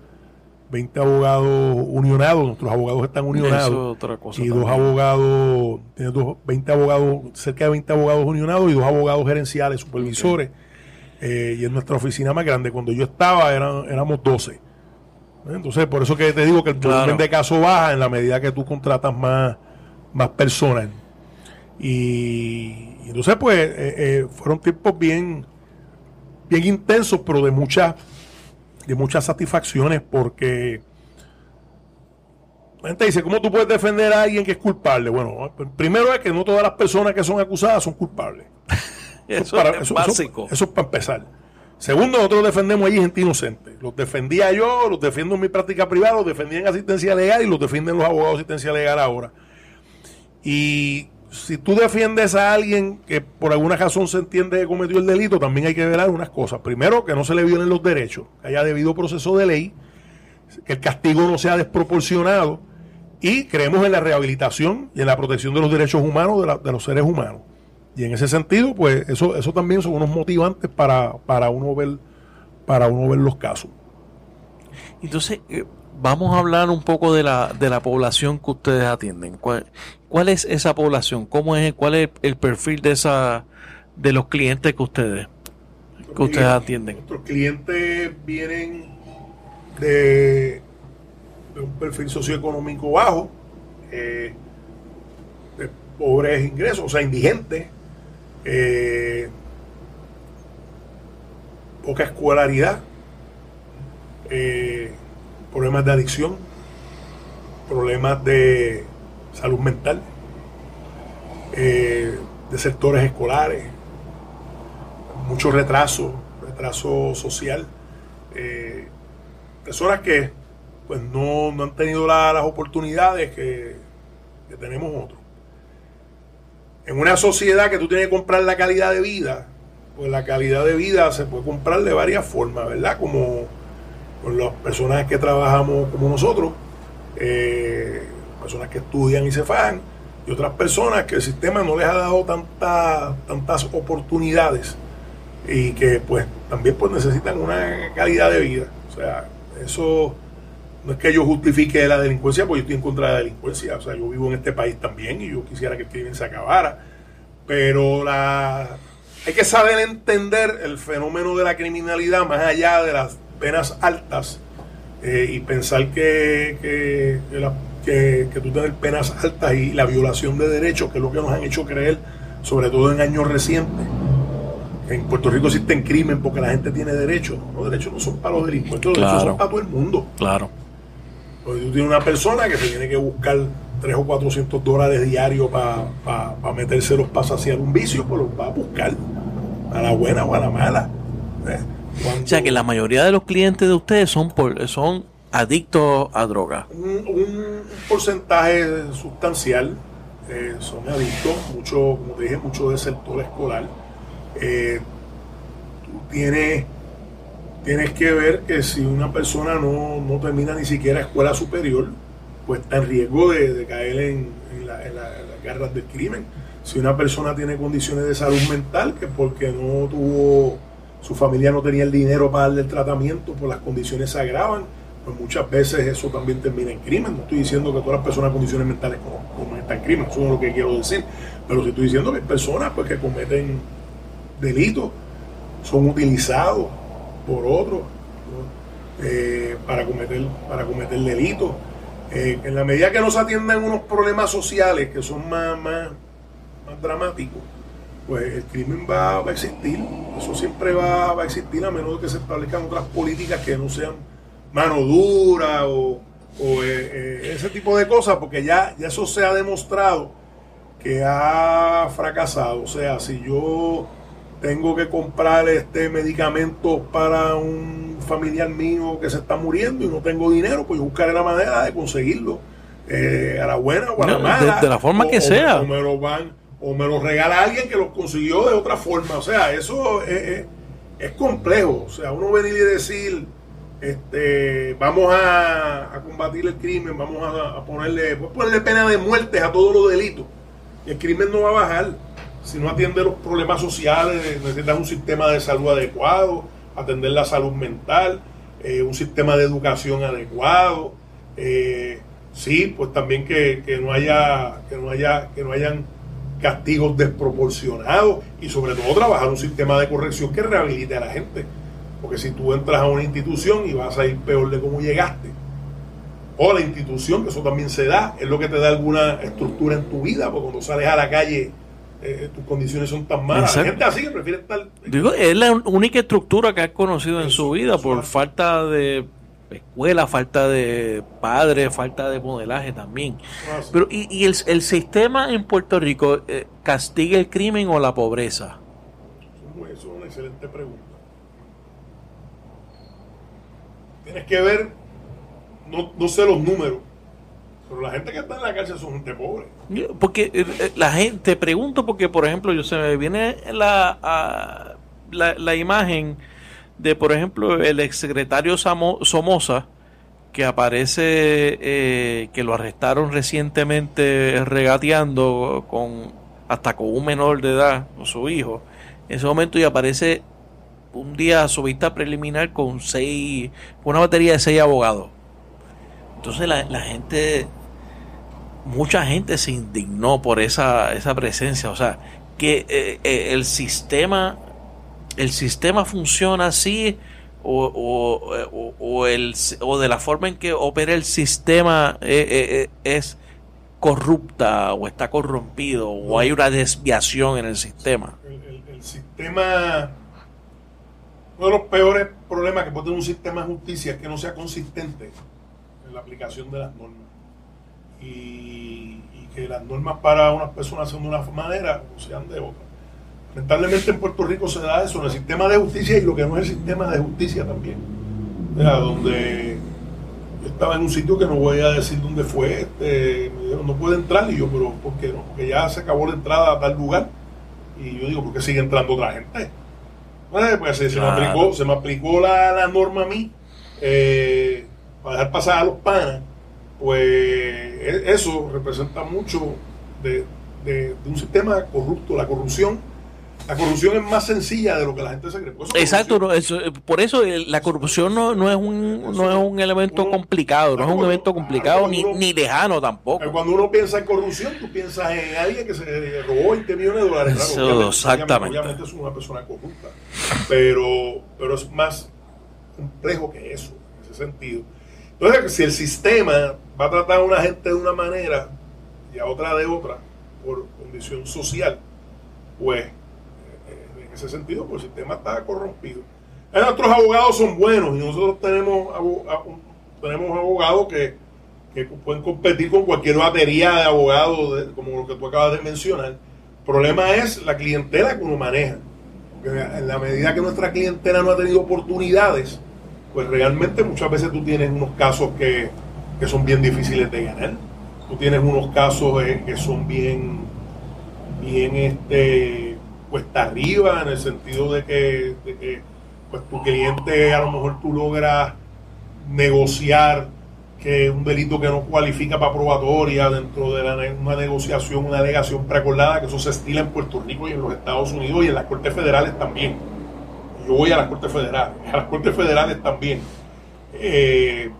20 abogados unionados, nuestros abogados están unionados. y dos abogados, tiene dos, 20 abogados, cerca de 20 abogados unionados y dos abogados gerenciales, supervisores. Eh, y en nuestra oficina más grande, cuando yo estaba, eran, éramos 12. Entonces, por eso que te digo que el volumen de casos baja en la medida que tú contratas más, más personas. Y, entonces, pues, eh, eh, fueron tiempos bien, bien intensos, pero de muchas, de muchas satisfacciones, porque la gente dice, ¿cómo tú puedes defender a alguien que es culpable? Bueno, primero es que no todas las personas que son acusadas son culpables. eso, es básico. eso es para empezar. Segundo, nosotros defendemos allí gente inocente. Los defendía yo, los defiendo en mi práctica privada, los defendía en asistencia legal y los defienden los abogados de asistencia legal ahora. Y si tú defiendes a alguien que por alguna razón se entiende que cometió el delito, también hay que ver unas cosas. Primero, que no se le violen los derechos, que haya debido proceso de ley, que el castigo no sea desproporcionado y creemos en la rehabilitación y en la protección de los derechos humanos de los seres humanos. Y en ese sentido, pues eso, eso también son unos motivantes para, para, uno ver, para uno ver los casos. Entonces, eh, vamos a hablar un poco de la, de la población que ustedes atienden. ¿Cuál, es esa población? ¿Cómo es, ¿Cuál es el perfil de esa de los clientes que ustedes, que ustedes atienden? Nuestros clientes vienen de de un perfil socioeconómico bajo, eh, de pobres ingresos, o sea, indigentes, eh, poca escolaridad, eh, problemas de adicción, problemas de salud mental, de sectores escolares, mucho retraso, retraso social, personas que pues no, han tenido las oportunidades que, tenemos otros. En una sociedad que tú tienes que comprar la calidad de vida, pues la calidad de vida se puede comprar de varias formas, ¿verdad? Como con las personas que trabajamos como nosotros, eh, personas que estudian y se fajan, y otras personas que el sistema no les ha dado tantas tantas oportunidades y que pues también pues necesitan una calidad de vida. O sea, eso no es que yo justifique la delincuencia, porque yo estoy en contra de la delincuencia. O sea, yo vivo en este país también y yo quisiera que el crimen se acabara. Pero la, hay que saber entender el fenómeno de la criminalidad más allá de las penas altas eh, y pensar que, que, que, tú tienes penas altas y la violación de derechos, que es lo que nos han hecho creer, sobre todo en años recientes. En Puerto Rico existen crimen porque la gente tiene derechos. Los derechos no son para los delincuentes, los derechos son para todo el mundo. Claro. Porque tú tienes una persona que se tiene que buscar 3 o 400 dólares diarios para pa, pa metérselos para saciar un vicio, pues los va a buscar a la buena o a la mala. ¿eh? O sea que la mayoría de los clientes de ustedes son son adictos a droga. Un, porcentaje sustancial eh, son adictos, mucho, como te dije, mucho del sector escolar. Eh, tienes tienes que ver que si una persona no, termina ni siquiera escuela superior, pues está en riesgo de, caer en, las garras del crimen. Si una persona tiene condiciones de salud mental, que porque no tuvo, su familia no tenía el dinero para darle el tratamiento, pues las condiciones se agravan, pues muchas veces eso también termina en crimen. No estoy diciendo que todas las personas con condiciones mentales cometan crimen, eso es lo que quiero decir. Pero si estoy diciendo que hay personas pues, que cometen delitos, son utilizados por otro eh, para, cometer, para cometer delitos. Eh, en la medida que no se atienden unos problemas sociales que son más, más, dramáticos, pues el crimen va, a existir. Eso siempre va, a existir a menos que se establezcan otras políticas que no sean mano dura o, eh, ese tipo de cosas, porque ya, ya eso se ha demostrado que ha fracasado. O sea, si yo tengo que comprar este medicamento para un familiar mío que se está muriendo y no tengo dinero, pues yo buscaré la manera de conseguirlo. Eh, a la buena o a la mala. De, la forma que sea. O, me lo van, o me lo regala alguien que lo consiguió de otra forma. O sea, eso es, complejo. O sea, uno venir y decir, este, vamos a, combatir el crimen, vamos a, ponerle, pues ponerle pena de muerte a todos los delitos. Y el crimen no va a bajar si no atiende los problemas sociales, necesitas un sistema de salud adecuado, atender la salud mental, eh, un sistema de educación adecuado. Eh, sí, pues también que, no haya, que no haya, que no hayan castigos desproporcionados y sobre todo trabajar un sistema de corrección que rehabilite a la gente. Porque si tú entras a una institución y vas a ir peor de cómo llegaste, o la institución, que eso también se da, es lo que te da alguna estructura en tu vida, porque cuando sales a la calle eh, tus condiciones son tan malas. La gente así que prefiere estar. Digo, es la única estructura que has conocido en su vida por falta de escuela, falta de padres, falta de modelaje también. Ah, Pero, ¿y, y el, el, sistema en Puerto Rico eh, castiga el crimen o la pobreza? Eso es una excelente pregunta. Tienes que ver, no, no sé los números, pero la gente que está en la cárcel son gente pobre. Porque eh, eh, la gente, pregunto porque, por ejemplo, yo se me viene la, la, imagen de, por ejemplo, el exsecretario Somoza, que aparece, eh, que lo arrestaron recientemente regateando con hasta con un menor de edad, con su hijo. En ese momento y aparece un día su vista preliminar con seis, una batería de seis abogados. Entonces la, la gente mucha gente se indignó por esa, esa presencia. O sea, que eh, eh, el sistema el sistema funciona así o, el, o de la forma en que opera el sistema eh, es corrupta o está corrompido o hay una desviación en el sistema. El, sistema, uno de los peores problemas que puede tener un sistema de justicia es que no sea consistente en la aplicación de las normas. Y, que las normas para unas personas sean de una manera o sean de otra. Lamentablemente en Puerto Rico se da eso, en el sistema de justicia y lo que no es el sistema de justicia también. O sea, donde yo estaba en un sitio que no voy a decir dónde fue, este, me dijeron, no puede entrar, y yo, pero ¿por qué no? Porque ya se acabó la entrada a tal lugar. Y yo digo, ¿por qué sigue entrando otra gente? Bueno, pues se, me aplicó, se me aplicó la, norma a mí eh, para dejar pasar a los panas. Pues e, eso representa mucho de un sistema corrupto, la corrupción la corrupción es más sencilla de lo que la gente se cree. Exacto, eh, por eso eh, la corrupción no, no, es un no es un elemento complicado, no es un evento complicado ni, ni lejano tampoco. Cuando uno piensa en corrupción, tú piensas en alguien que se robó 20 millones de dólares. exactamente. Obviamente, es una persona corrupta, pero, pero es más complejo que eso, en ese sentido. Entonces, si el sistema va a tratar a una gente de una manera y a otra de otra, por condición social, pues ese sentido, pues el sistema está corrompido. Nuestros abogados son buenos y nosotros tenemos, tenemos abogados que, pueden competir con cualquier batería de abogados, como lo que tú acabas de mencionar. El problema es la clientela que uno maneja. Porque en la medida que nuestra clientela no ha tenido oportunidades, pues realmente muchas veces tú tienes unos casos que, son bien difíciles de ganar. Tú tienes unos casos eh, que son bien, bien este, cuesta arriba, en el sentido de que, pues, tu cliente a lo mejor tú logras negociar que un delito que no cualifica para probatoria dentro de una negociación, una alegación preacordada, que eso se estila en Puerto Rico y en los Estados Unidos y en las Cortes Federales también. Yo voy a las Cortes Federales, a las Cortes Federales también. Eh,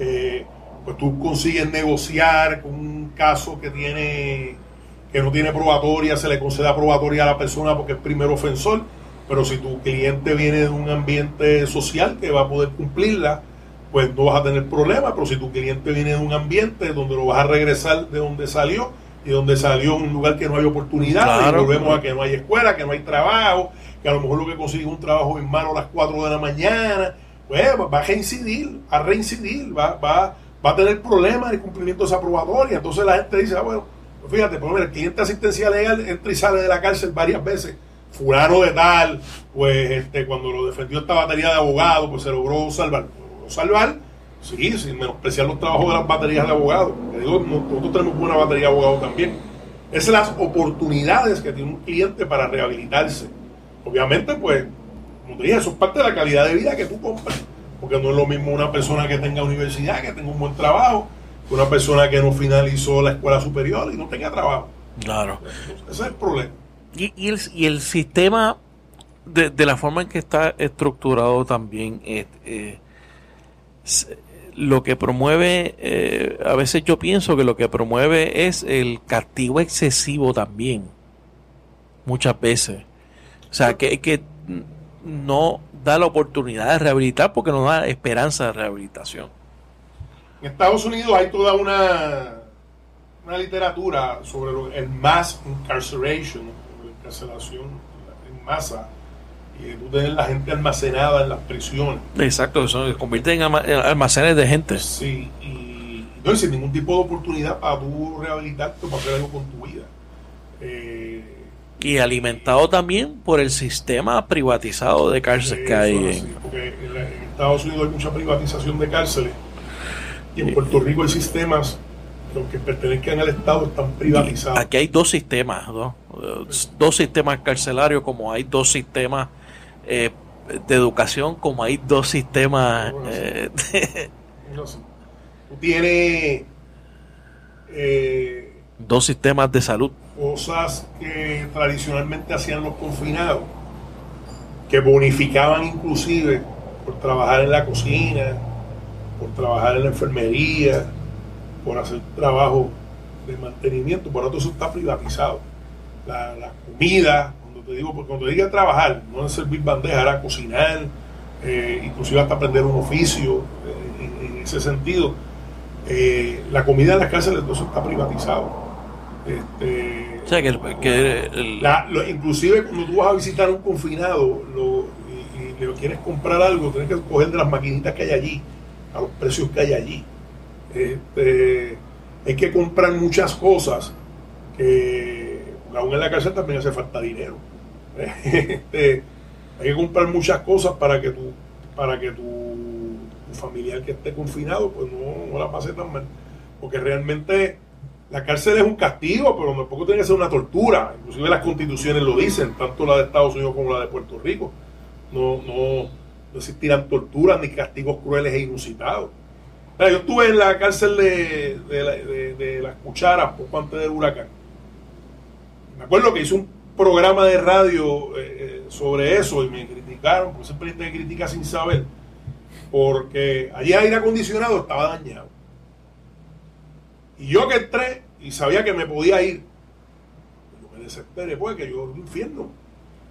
eh, pues tú consigues negociar con un caso que tiene que no tiene probatoria, se le concede probatoria a la persona porque es primer ofensor, pero si tu cliente viene de un ambiente social que va a poder cumplirla, pues no vas a tener problema, pero si tu cliente viene de un ambiente donde lo vas a regresar de donde salió, y donde salió en un lugar que no hay oportunidad, y volvemos a que no hay escuela, que no hay trabajo, que a lo mejor lo que consigue un trabajo en mano a las 4 de la mañana, pues va a reincidir, a reincidir, va, va, va a tener problemas en el cumplimiento de esa probatoria. Entonces la gente dice, ah, bueno, fíjate, por el cliente de asistencia legal entra y sale de la cárcel varias veces. Fulano de tal, pues este, cuando lo defendió esta batería de abogados, pues se logró salvar. ¿Logró salvar? Sí, sin menospreciar los trabajos de las baterías de abogados. nosotros tenemos buena batería de abogados también. Son las oportunidades que tiene un cliente para rehabilitarse. Obviamente, pues, como te dije, eso es parte de la calidad de vida que tú compras. Porque no es lo mismo una persona que tenga universidad, que tenga un buen trabajo, una persona que no finalizó la escuela superior y no tenga trabajo. Claro. ese es el problema. Y, el, y el, sistema, de, la forma en que está estructurado también, eh, lo que promueve, eh, a veces yo pienso que lo que promueve es el castigo excesivo también, muchas veces. O sea, que, que no da la oportunidad de rehabilitar porque no da esperanza de rehabilitación. En Estados Unidos hay toda una, una literatura sobre el mass incarceration, la encarcelación en masa, y tú tener la gente almacenada en las prisiones. Exacto, eso se convierte en almacenes de gente. Sí, y no sin ningún tipo de oportunidad para tú rehabilitarte o para hacer algo con tu vida. Eh, y alimentado también por el sistema privatizado de cárceles que hay. porque en Estados Unidos hay mucha privatización de cárceles y en Puerto Rico hay sistemas los que pertenezcan al Estado están privatizados. Aquí hay dos sistemas, dos sistemas carcelarios, como hay dos sistemas eh, de educación, como hay dos sistemas. Eh, Tú tienes eh, dos sistemas de salud. Cosas que tradicionalmente hacían los confinados, que bonificaban inclusive por trabajar en la cocina, por trabajar en la enfermería, por hacer trabajo de mantenimiento, por otro eso está privatizado. La, comida, cuando te digo, cuando te diga trabajar, no es servir bandeja, era cocinar, eh, inclusive hasta aprender un oficio eh, en, ese sentido. Eh, la comida en las cárceles, todo eso está privatizado. Este, o sea, que, inclusive cuando tú vas a visitar un confinado y, le quieres comprar algo, tienes que coger de las maquinitas que hay allí, a los precios que hay allí. Este, hay que comprar muchas cosas que aún en la cárcel también hace falta dinero. Este, hay que comprar muchas cosas para que tu, para que tu, familiar que esté confinado pues no, la pase tan mal. Porque realmente la cárcel es un castigo, pero tampoco tiene que ser una tortura. Inclusive las constituciones lo dicen, tanto la de Estados Unidos como la de Puerto Rico. No, no, no existirán torturas ni castigos crueles e inusitados. yo estuve en la cárcel de, de, las cucharas poco antes del huracán. Me acuerdo que hice un programa de radio eh, eh, sobre eso y me criticaron, porque siempre te critica sin saber, porque allí aire acondicionado estaba dañado. Y yo que entré y sabía que me podía ir, yo me desesperé, pues que yo infierno.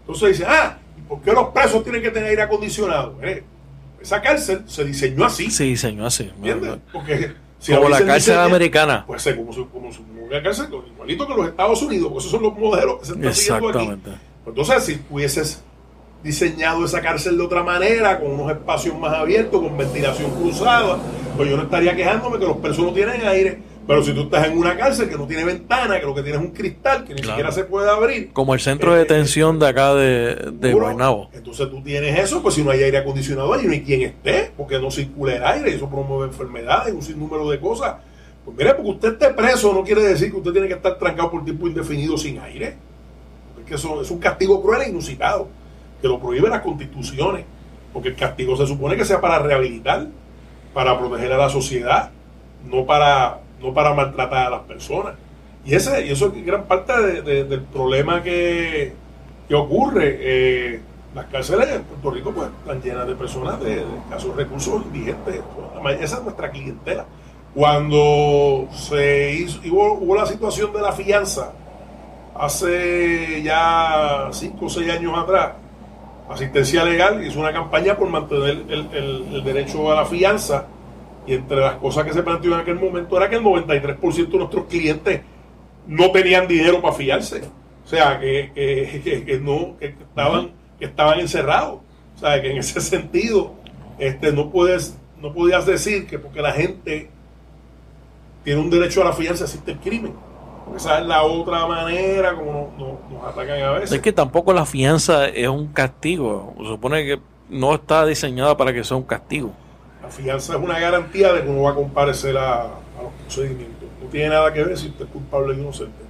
Entonces dice, ah, ¿y por qué los presos tienen que tener aire acondicionado? Eh, esa cárcel se diseñó así. Se diseñó así. ¿Entiendes? Porque como la cárcel americana. Pues como, como, como, una cárcel igualito que los Estados Unidos, porque esos son los modelos que se están siguiendo aquí. Pues entonces, si hubieses diseñado esa cárcel de otra manera, con unos espacios más abiertos, con ventilación cruzada, pues yo no estaría quejándome que los presos no tienen aire. Pero si tú estás en una cárcel que no tiene ventana, que lo que tiene es un cristal que ni siquiera se puede abrir. Como el centro de eh, detención de acá de, de Guaynabo. Entonces tú tienes eso, pues si no hay aire acondicionado allí, no hay quien esté, porque no circula el aire, y eso promueve enfermedades, un sinnúmero de cosas. Pues mire, porque usted esté preso no quiere decir que usted tiene que estar trancado por tiempo indefinido sin aire. Porque eso es un castigo cruel e inusitado que lo prohíben las constituciones, porque el castigo se supone que sea para rehabilitar, para proteger a la sociedad, no para, no para maltratar a las personas. Y, ese, y eso es gran parte del problema que, que ocurre. Eh, las cárceles en Puerto Rico pues, están llenas de personas de, escasos recursos indigentes. Esa es nuestra clientela. Cuando se hizo, hubo, hubo la situación de la fianza, hace ya 5 o 6 años atrás, Asistencia Legal hizo una campaña por mantener el, derecho a la fianza y entre las cosas que se planteó en aquel momento era que el 93% de nuestros clientes no tenían dinero para fiarse. O sea, que, no, que estaban, que estaban encerrados. O sea, que en ese sentido este, no, puedes, no podías decir que porque la gente tiene un derecho a la fianza existe el crimen esa es la otra manera como nos, atacan a veces. Es que tampoco la fianza es un castigo. Se supone que no está diseñada para que sea un castigo. Fianza es una garantía de que uno va a comparecer a, los procedimientos. No tiene nada que ver si usted es culpable o inocente.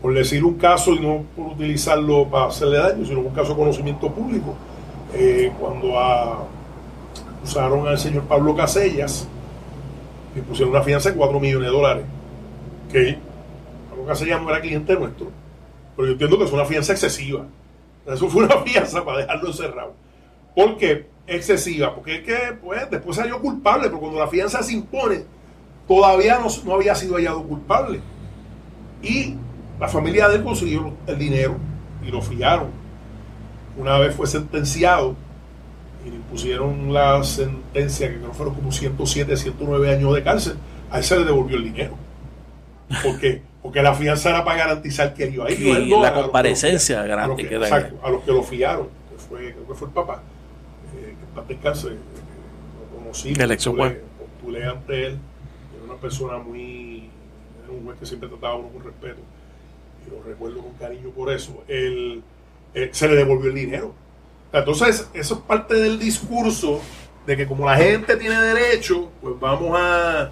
Por decir un caso y no por utilizarlo para hacerle daño, sino un caso de conocimiento público. Eh, cuando acusaron al señor Pablo Casellas, le pusieron una fianza de 4 millones de dólares. Que Casella no era cliente nuestro, pero yo entiendo que es una fianza excesiva. Eso fue una fianza para dejarlo encerrado. ¿Por qué? Excesiva, porque es que pues, después salió culpable, pero cuando la fianza se impone, todavía no, no había sido hallado culpable. Y la familia de él consiguió el dinero y lo fiaron. Una vez fue sentenciado y le impusieron la sentencia, que creo fueron como 107, 109 años de cárcel, a él se le devolvió el dinero. ¿Por qué? Porque la fianza era para garantizar que iba ahí. Y la comparecencia grande. exacto, a los que lo fiaron, que fue, creo que fue el papá, eh, que para descanse, eh, lo conocí, postulé, postulé ante él, era una persona muy, era un juez que siempre trataba a uno con respeto, y lo recuerdo con cariño por eso, él, eh, se le devolvió el dinero. Entonces, eso es parte del discurso de que como la gente tiene derecho, pues vamos a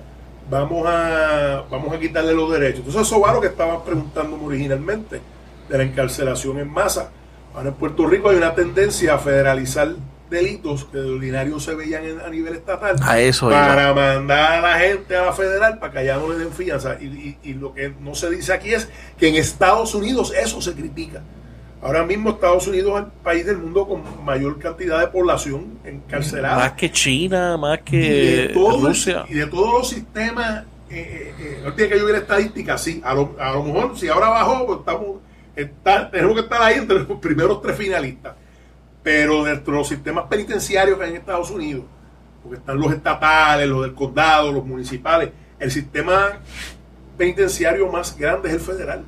vamos a, vamos a quitarle los derechos. Entonces eso va lo que estaba preguntándome originalmente, de la encarcelación en masa. Ahora en Puerto Rico hay una tendencia a federalizar delitos que de ordinario se veían a nivel estatal a eso para mandar a la gente a la federal para que allá no le den fianza. Y, y lo que no se dice aquí es que en Estados Unidos eso se critica. Ahora mismo Estados Unidos es el país del mundo con mayor cantidad de población encarcelada. Más que China, más que Rusia. y de todos los sistemas, eh, eh, eh, no tiene que llover estadísticas, sí. A lo, a lo mejor, si ahora bajó, pues estamos, está, tenemos que estar ahí entre los primeros tres finalistas. Pero dentro de los sistemas penitenciarios que hay en Estados Unidos, porque están los estatales, los del condado, los municipales, el sistema penitenciario más grande es el federal.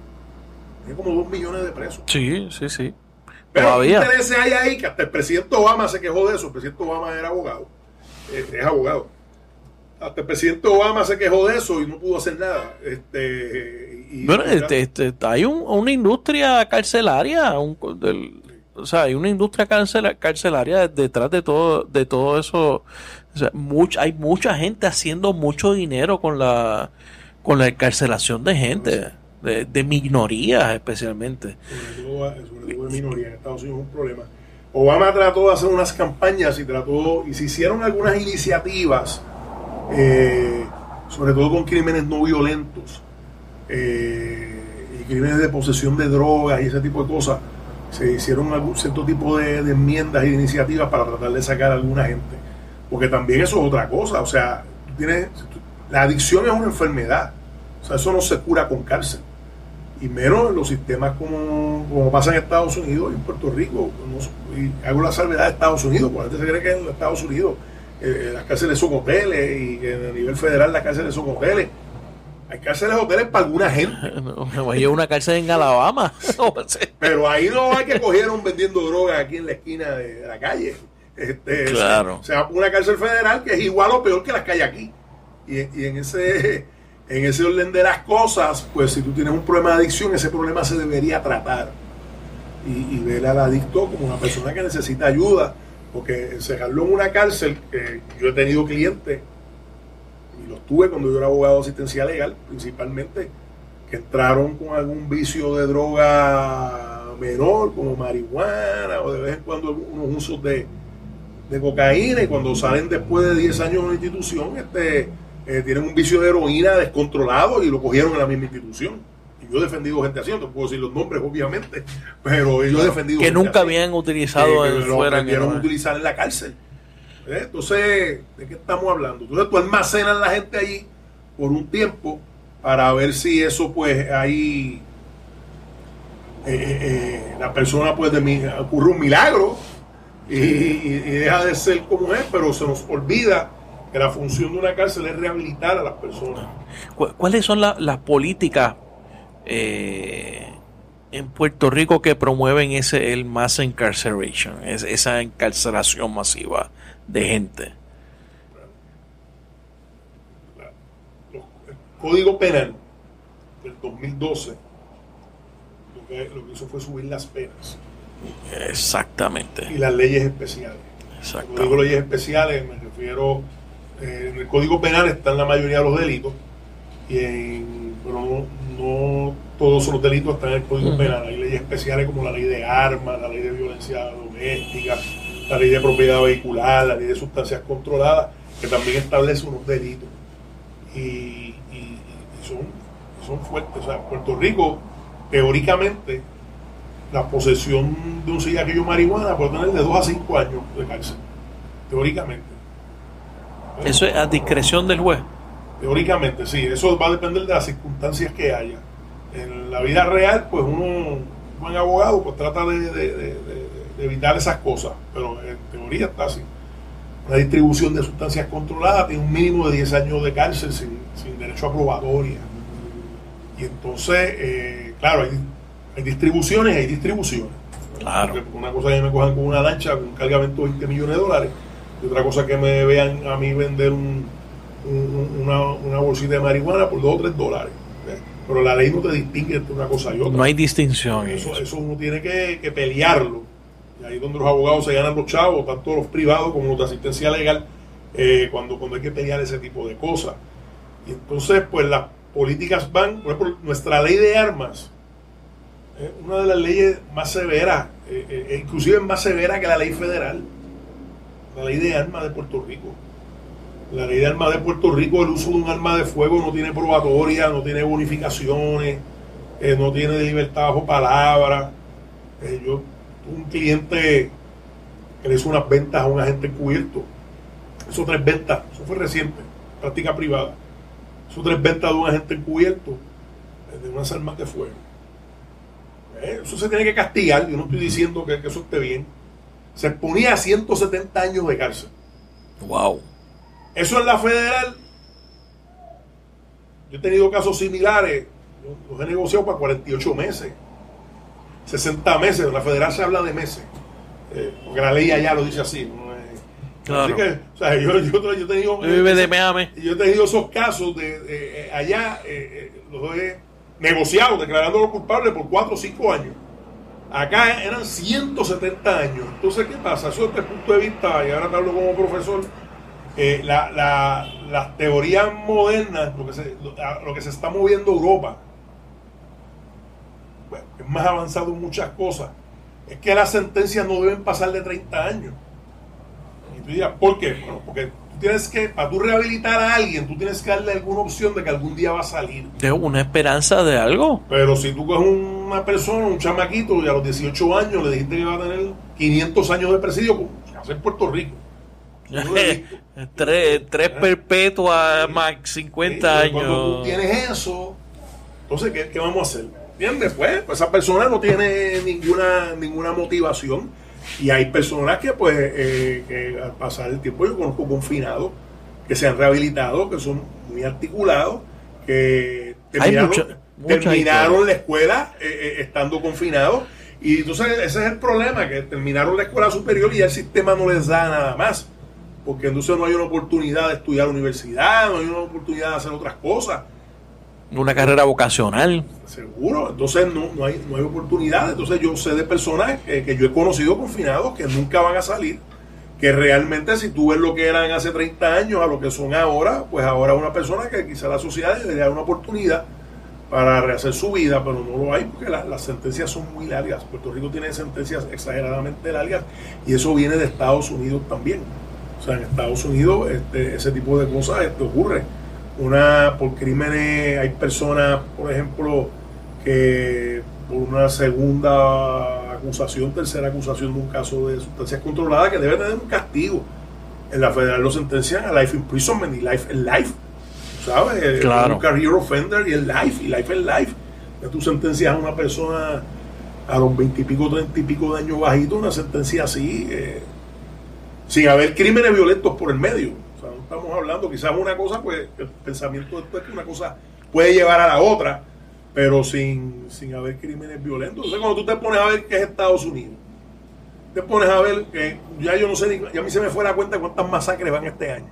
Tiene como dos millones de presos. Sí, sí, sí. Pero Todavía. ¿qué intereses hay ahí? Que hasta el presidente Obama se quejó de eso. El presidente Obama era abogado. Eh, es abogado. Hasta el presidente Obama se quejó de eso y no pudo hacer nada. Este, y- Bueno, este, este, hay un- una industria carcelaria, un- del- o sea, hay una industria carcela- carcelaria detrás de todo, de todo eso. O sea, much- hay mucha gente haciendo mucho dinero con la, con la encarcelación de gente, de, de minorías especialmente. sobre todo, sobre todo de minoría en Estados Unidos es un problema. Obama trató de hacer unas campañas y trató y se hicieron algunas iniciativas, eh, sobre todo con crímenes no violentos eh, y crímenes de posesión de drogas y ese tipo de cosas. Se hicieron algún cierto tipo de, enmiendas y de iniciativas para tratar de sacar a alguna gente. Porque también eso es otra cosa. O sea, la adicción es una enfermedad. O sea, eso no se cura con cárcel y menos en los sistemas como, como pasa en Estados Unidos y en Puerto Rico. Y hago la salvedad de Estados Unidos, porque la gente se cree que en Estados Unidos eh, las cárceles son hoteles y que a nivel federal las cárceles son hoteles. Hay cárceles hoteles para alguna gente, No, Hay una cárcel en Alabama. pero ahí no hay que cogieron vendiendo drogas aquí en la esquina de, la calle. Este, Claro. Se, se va a una cárcel federal que es igual o peor que las que hay aquí. Y, y en ese en ese orden de las cosas, pues si tú tienes un problema de adicción, ese problema se debería tratar. Y, y ver al adicto como una persona que necesita ayuda. Porque encerrarlo en una cárcel, que yo he tenido clientes, y los tuve cuando yo era abogado de asistencia legal, principalmente, que entraron con algún vicio de droga menor, como marihuana, o de vez en cuando unos usos de, de cocaína, y cuando salen después de 10 años en una institución, este, eh, tienen un vicio de heroína descontrolado y lo cogieron en la misma institución. Y yo he defendido gente así, no te puedo decir los nombres, obviamente, pero yo he defendido que gente nunca así, habían eh, utilizado que en lo fuera. aprendieron no- a utilizar en la cárcel. ¿Eh? Entonces, ¿de qué estamos hablando? Entonces, tú almacenas la gente allí por un tiempo para ver si eso, pues, ahí eh, eh, eh, la persona, pues, de ocurre un milagro y, y- y deja de ser como es, pero se nos olvida que la función de una cárcel es rehabilitar a las personas. ¿Cu- ¿Cuáles son la- las políticas eh, en Puerto Rico que promueven ese el mass incarceration, es- esa encarcelación masiva de gente? El Código Penal del 2012 lo que, lo que hizo fue subir las penas y Exactamente. las leyes especiales. Cuando digo leyes especiales, me refiero, eh, en el Código Penal están la mayoría de los delitos, y en- pero no, no todos los delitos están en el Código. Penal. Hay leyes especiales como la ley de armas, la ley de violencia doméstica, la ley de propiedad vehicular, la ley de sustancias controladas, que también establece unos delitos. Y, y- y son, son fuertes. O sea, Puerto Rico, teóricamente, la posesión de un cigarrillo de marihuana puede tener de 2 a 5 años de cárcel. Teóricamente. Eso es a discreción del juez. Teóricamente, sí. Eso va a depender de las circunstancias que haya. En la vida real, pues uno, un buen abogado, pues trata de, de- de- de- de evitar esas cosas. Pero en teoría está así. Una distribución de sustancias controladas tiene un mínimo de 10 años de cárcel sin, sin derecho a probatoria. Y entonces, eh, claro, hay, hay distribuciones y hay distribuciones. Claro. Porque una cosa es que me cojan con una lancha con un cargamento de 20 millones de dólares y otra cosa es que me vean a mí vender un, un- una, una bolsita de marihuana por 2 o 3 dólares. Pero la ley no te distingue entre una cosa y otra. No hay distinción. eso, eso. eso uno tiene que, que pelearlo. Ahí es donde los abogados se ganan los chavos, tanto los privados como los de asistencia legal, eh, cuando, cuando hay que pelear ese tipo de cosas. Y entonces, pues las políticas van, nuestra ley de armas, es una de las leyes más severas, eh, eh, inclusive más severa que la ley federal, la ley de armas de Puerto Rico. La ley de armas de Puerto Rico, el uso de un arma de fuego no tiene probatoria, no tiene bonificaciones, eh, no tiene libertad bajo palabra. Eh, yo un cliente que le hizo unas ventas a un agente encubierto. Hizo tres ventas, eso fue reciente, práctica privada. Hizo tres ventas de un agente encubierto eh, de unas armas de fuego. Eh, eso se tiene que castigar, yo no estoy diciendo que, que eso esté bien, se exponía a 170 años de cárcel. Wow. Eso en la federal. Yo he tenido casos similares. Los he negociado para 48 meses. 60 meses. La federal se habla de meses. Eh, porque la ley allá lo dice así. ¿no? Eh, Claro. Así que, o sea, yo, yo- yo he tenido. Yo he tenido esos casos de, de, eh, allá. eh, eh, los he negociado, declarándolo culpable por 4 o 5 años. Acá eran 170 años. Entonces, ¿qué pasa? Eso desde el punto de vista, y ahora te hablo como profesor, eh, la, la- las teorías modernas, lo que, se, lo que se está moviendo Europa, bueno, es más avanzado en muchas cosas, es que las sentencias no deben pasar de 30 años. Y tú dirás, ¿por qué? Bueno, porque tú tienes que, para tú rehabilitar a alguien, tú tienes que darle alguna opción de que algún día va a salir. De una esperanza de algo. Pero si tú coges una persona, un chamaquito, y a los 18 años le dijiste que va a tener 500 años de presidio, como se hace en Puerto Rico. Tres, tres perpetuas más 50 Sí, Cuando tú años. tienes eso, entonces, ¿qué, qué vamos a hacer? Después, pues esa persona no tiene ninguna, ninguna motivación. Y hay personas que, pues, eh, que al pasar el tiempo, yo conozco confinados que se han rehabilitado, que son muy articulados, que terminaron, terminaron la escuela eh, eh, estando confinados. Y entonces ese es el problema, que terminaron la escuela superior y ya el sistema no les da nada más. Porque entonces no hay una oportunidad de estudiar universidad, no hay una oportunidad de hacer otras cosas. Una carrera vocacional. Seguro, entonces no, no, hay, no hay oportunidad. Entonces yo sé de personas que yo he conocido confinados que nunca van a salir, que realmente si tú ves lo que eran hace 30 años a lo que son ahora, pues ahora una persona que quizá la sociedad le da una oportunidad para rehacer su vida, pero no lo hay porque la- las sentencias son muy largas. Puerto Rico tiene sentencias exageradamente largas y eso viene de Estados Unidos también. O sea, en Estados Unidos este, ese tipo de cosas este, ocurre. Una, por crímenes, hay personas, por ejemplo, que por una segunda acusación, tercera acusación de un caso de sustancias controladas, que debe tener un castigo. En la federal lo sentencian a life imprisonment y life es life. ¿Sabes? Claro. Un career offender y el life, y life es life. Ya tú sentencias a una persona a los veintipico, treinta y pico de años bajito, una sentencia así, eh, sin haber crímenes violentos por el medio. O estamos hablando, quizás una cosa, pues el pensamiento después que una cosa puede llevar a la otra, pero sin, sin haber crímenes violentos. Entonces, cuando tú te pones a ver qué es Estados Unidos, te pones a ver que ya yo no sé, ni, ya a mí se me fue la cuenta cuántas masacres van este año.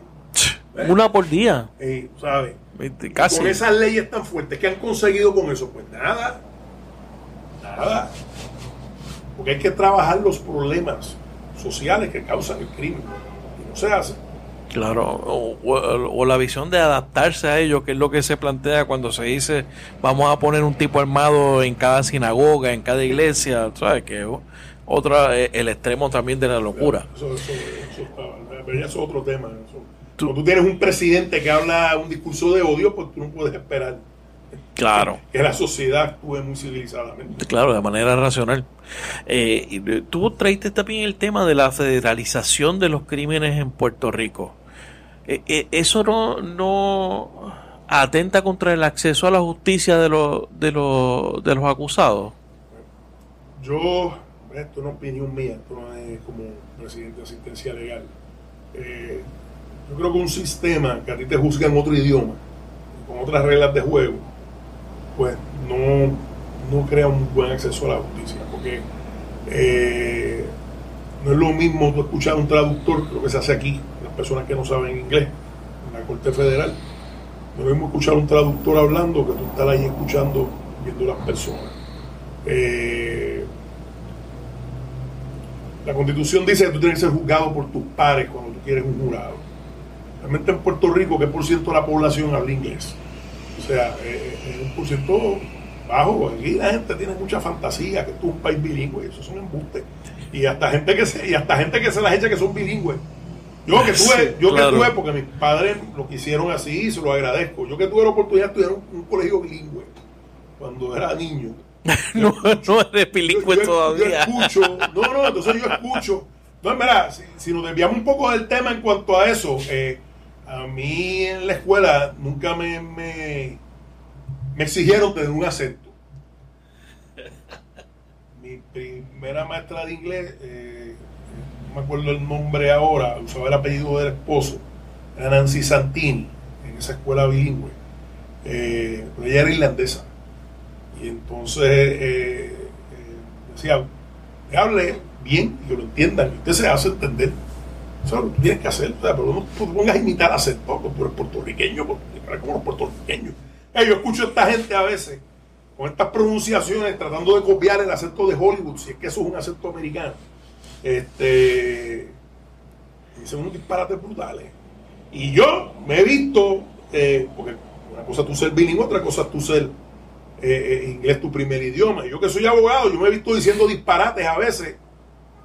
Una por día. Eh, ¿Sabes? Casi. Con esas leyes tan fuertes, ¿qué han conseguido con eso? Pues nada. Nada. Porque hay que trabajar los problemas sociales que causan el crimen. Y no se hace. Claro, o, o- o la visión de adaptarse a ello, que es lo que se plantea cuando se dice vamos a poner un tipo armado en cada sinagoga, en cada iglesia, ¿sabes? Que otra, eh, el extremo también de la locura. Eso, eso, eso está- pero ya es otro tema. Tú- Cuando tú tienes un presidente que habla un discurso de odio, pues tú no puedes esperar Claro, que la sociedad actúe muy civilizadamente. claro, de manera racional. Eh, eh, tú traiste también el tema de la federalización de los crímenes en Puerto Rico. Eh, eh, ¿Eso no, no atenta contra el acceso a la justicia de los, de los, de los acusados? Yo, esto es una opinión mía, esto no es como presidente de asistencia legal. Eh, yo creo que un sistema que a ti te juzga en otro idioma, con otras reglas de juego, pues no, no crea un buen acceso a la justicia, porque no es lo mismo tú escuchar a un traductor, lo que se hace aquí, personas que no saben inglés, en la Corte Federal, no es escuchar un traductor hablando que tú estar ahí escuchando, viendo las personas. Eh, la constitución dice que tú tienes que ser juzgado por tus pares cuando tú quieres un jurado. Realmente en Puerto Rico, ¿qué por ciento de la población habla inglés? O sea, eh, es un por ciento bajo. Aquí la gente tiene mucha fantasía, que esto es un país bilingüe, eso es un embuste. Y hasta gente que se, y hasta gente que se las echa que son bilingües. Yo que tuve, Sí, yo claro. que tuve, porque mis padres lo quisieron así y se lo agradezco. Yo que tuve la oportunidad de estudiar un, un colegio bilingüe cuando era niño. no, no eres bilingüe Yo- yo- todavía. Yo escucho, no, no, entonces yo escucho. No, si, si nos desviamos un poco del tema en cuanto a eso, eh, a mí en la escuela nunca me, me, me exigieron tener un acento. Mi primera maestra de inglés, eh, me acuerdo el nombre ahora, usaba el apellido del esposo, era Nancy Santini, en esa escuela bilingüe. Eh, pero ella era irlandesa. Y entonces eh, eh, decía, hable bien y que lo entiendan, y usted se hace entender. Eso es lo que tienes que hacer, pero no te pongas a imitar acento, tú eres puertorriqueño, porque como los puertorriqueños. yo escucho a esta gente a veces con estas pronunciaciones tratando de copiar el acento de Hollywood, si es que eso es un acento americano. Este, dicen unos disparates brutales. Y yo me he visto, eh, porque una cosa es tú ser bilingüe, otra cosa es tú ser eh, eh, inglés tu primer idioma. Yo que soy abogado, yo me he visto diciendo disparates a veces.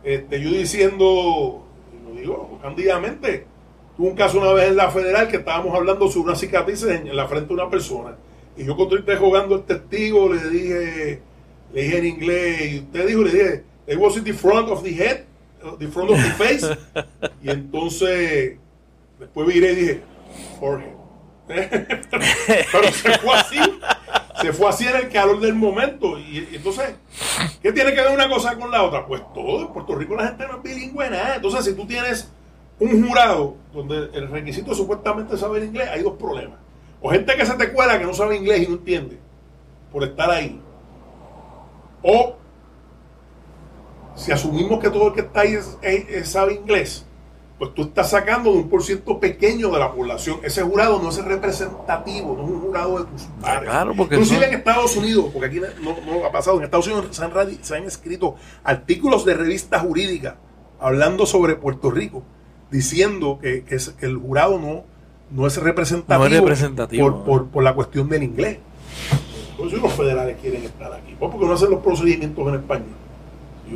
Este, yo diciendo, lo digo candidamente, tuve un caso una vez en la federal que estábamos hablando sobre una cicatriz en, la frente de una persona. Y yo cuando estoy jugando el testigo le dije, le dije en inglés, y usted dijo, le dije, it was in the front of the head, the front of the face. y entonces, después miré y dije, forehead. Pero se fue así se fue así en el calor del momento. Y, entonces, ¿qué tiene que ver una cosa con la otra? Pues todo. En Puerto Rico la gente no es bilingüe nada. Entonces, si tú tienes un jurado donde el requisito es supuestamente saber inglés, hay dos problemas. O gente que se te cuela que no sabe inglés y no entiende por estar ahí. O si asumimos que todo el que está ahí sabe inglés, pues tú estás sacando de un por ciento pequeño de la población. Ese jurado no es representativo, no es un jurado de tus padres. Claro, porque Inclusive en Estados Unidos, porque aquí no, ha pasado, en Estados Unidos se han, se han escrito artículos de revistas jurídicas hablando sobre Puerto Rico, diciendo que, que, el jurado no, no es representativo, Por, por, la cuestión del inglés. Por eso los federales quieren estar aquí. ¿Por qué no hacen los procedimientos en español? si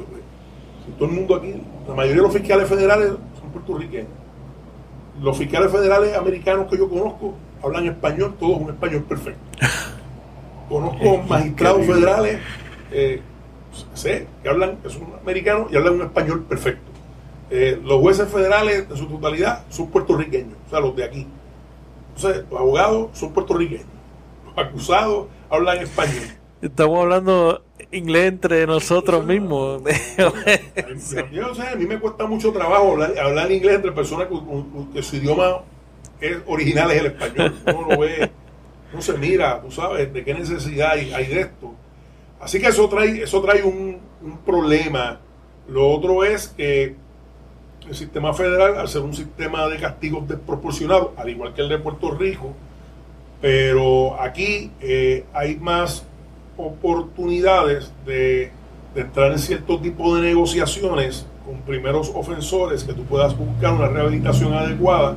todo el mundo aquí, la mayoría de los fiscales federales puertorriqueños. Los fiscales federales americanos que yo conozco hablan español, todos un español perfecto. Conozco magistrados federales, eh, sé, que hablan, que son americanos y hablan un español perfecto. Eh, los jueces federales en su totalidad son puertorriqueños, o sea, los de aquí. Entonces, los abogados son puertorriqueños. Los acusados hablan español. Estamos hablando inglés entre nosotros mismos. Yo sé, a mí me cuesta mucho trabajo hablar, inglés entre personas que, su idioma es, original es el español. Uno lo ve, no se mira, tú sabes, de qué necesidad hay, de esto. Así que eso trae, eso trae un, un problema. Lo otro es que el sistema federal, al ser un sistema de castigos desproporcionado, al igual que el de Puerto Rico, pero aquí eh, hay más oportunidades de, entrar en cierto tipo de negociaciones con primeros ofensores, que tú puedas buscar una rehabilitación adecuada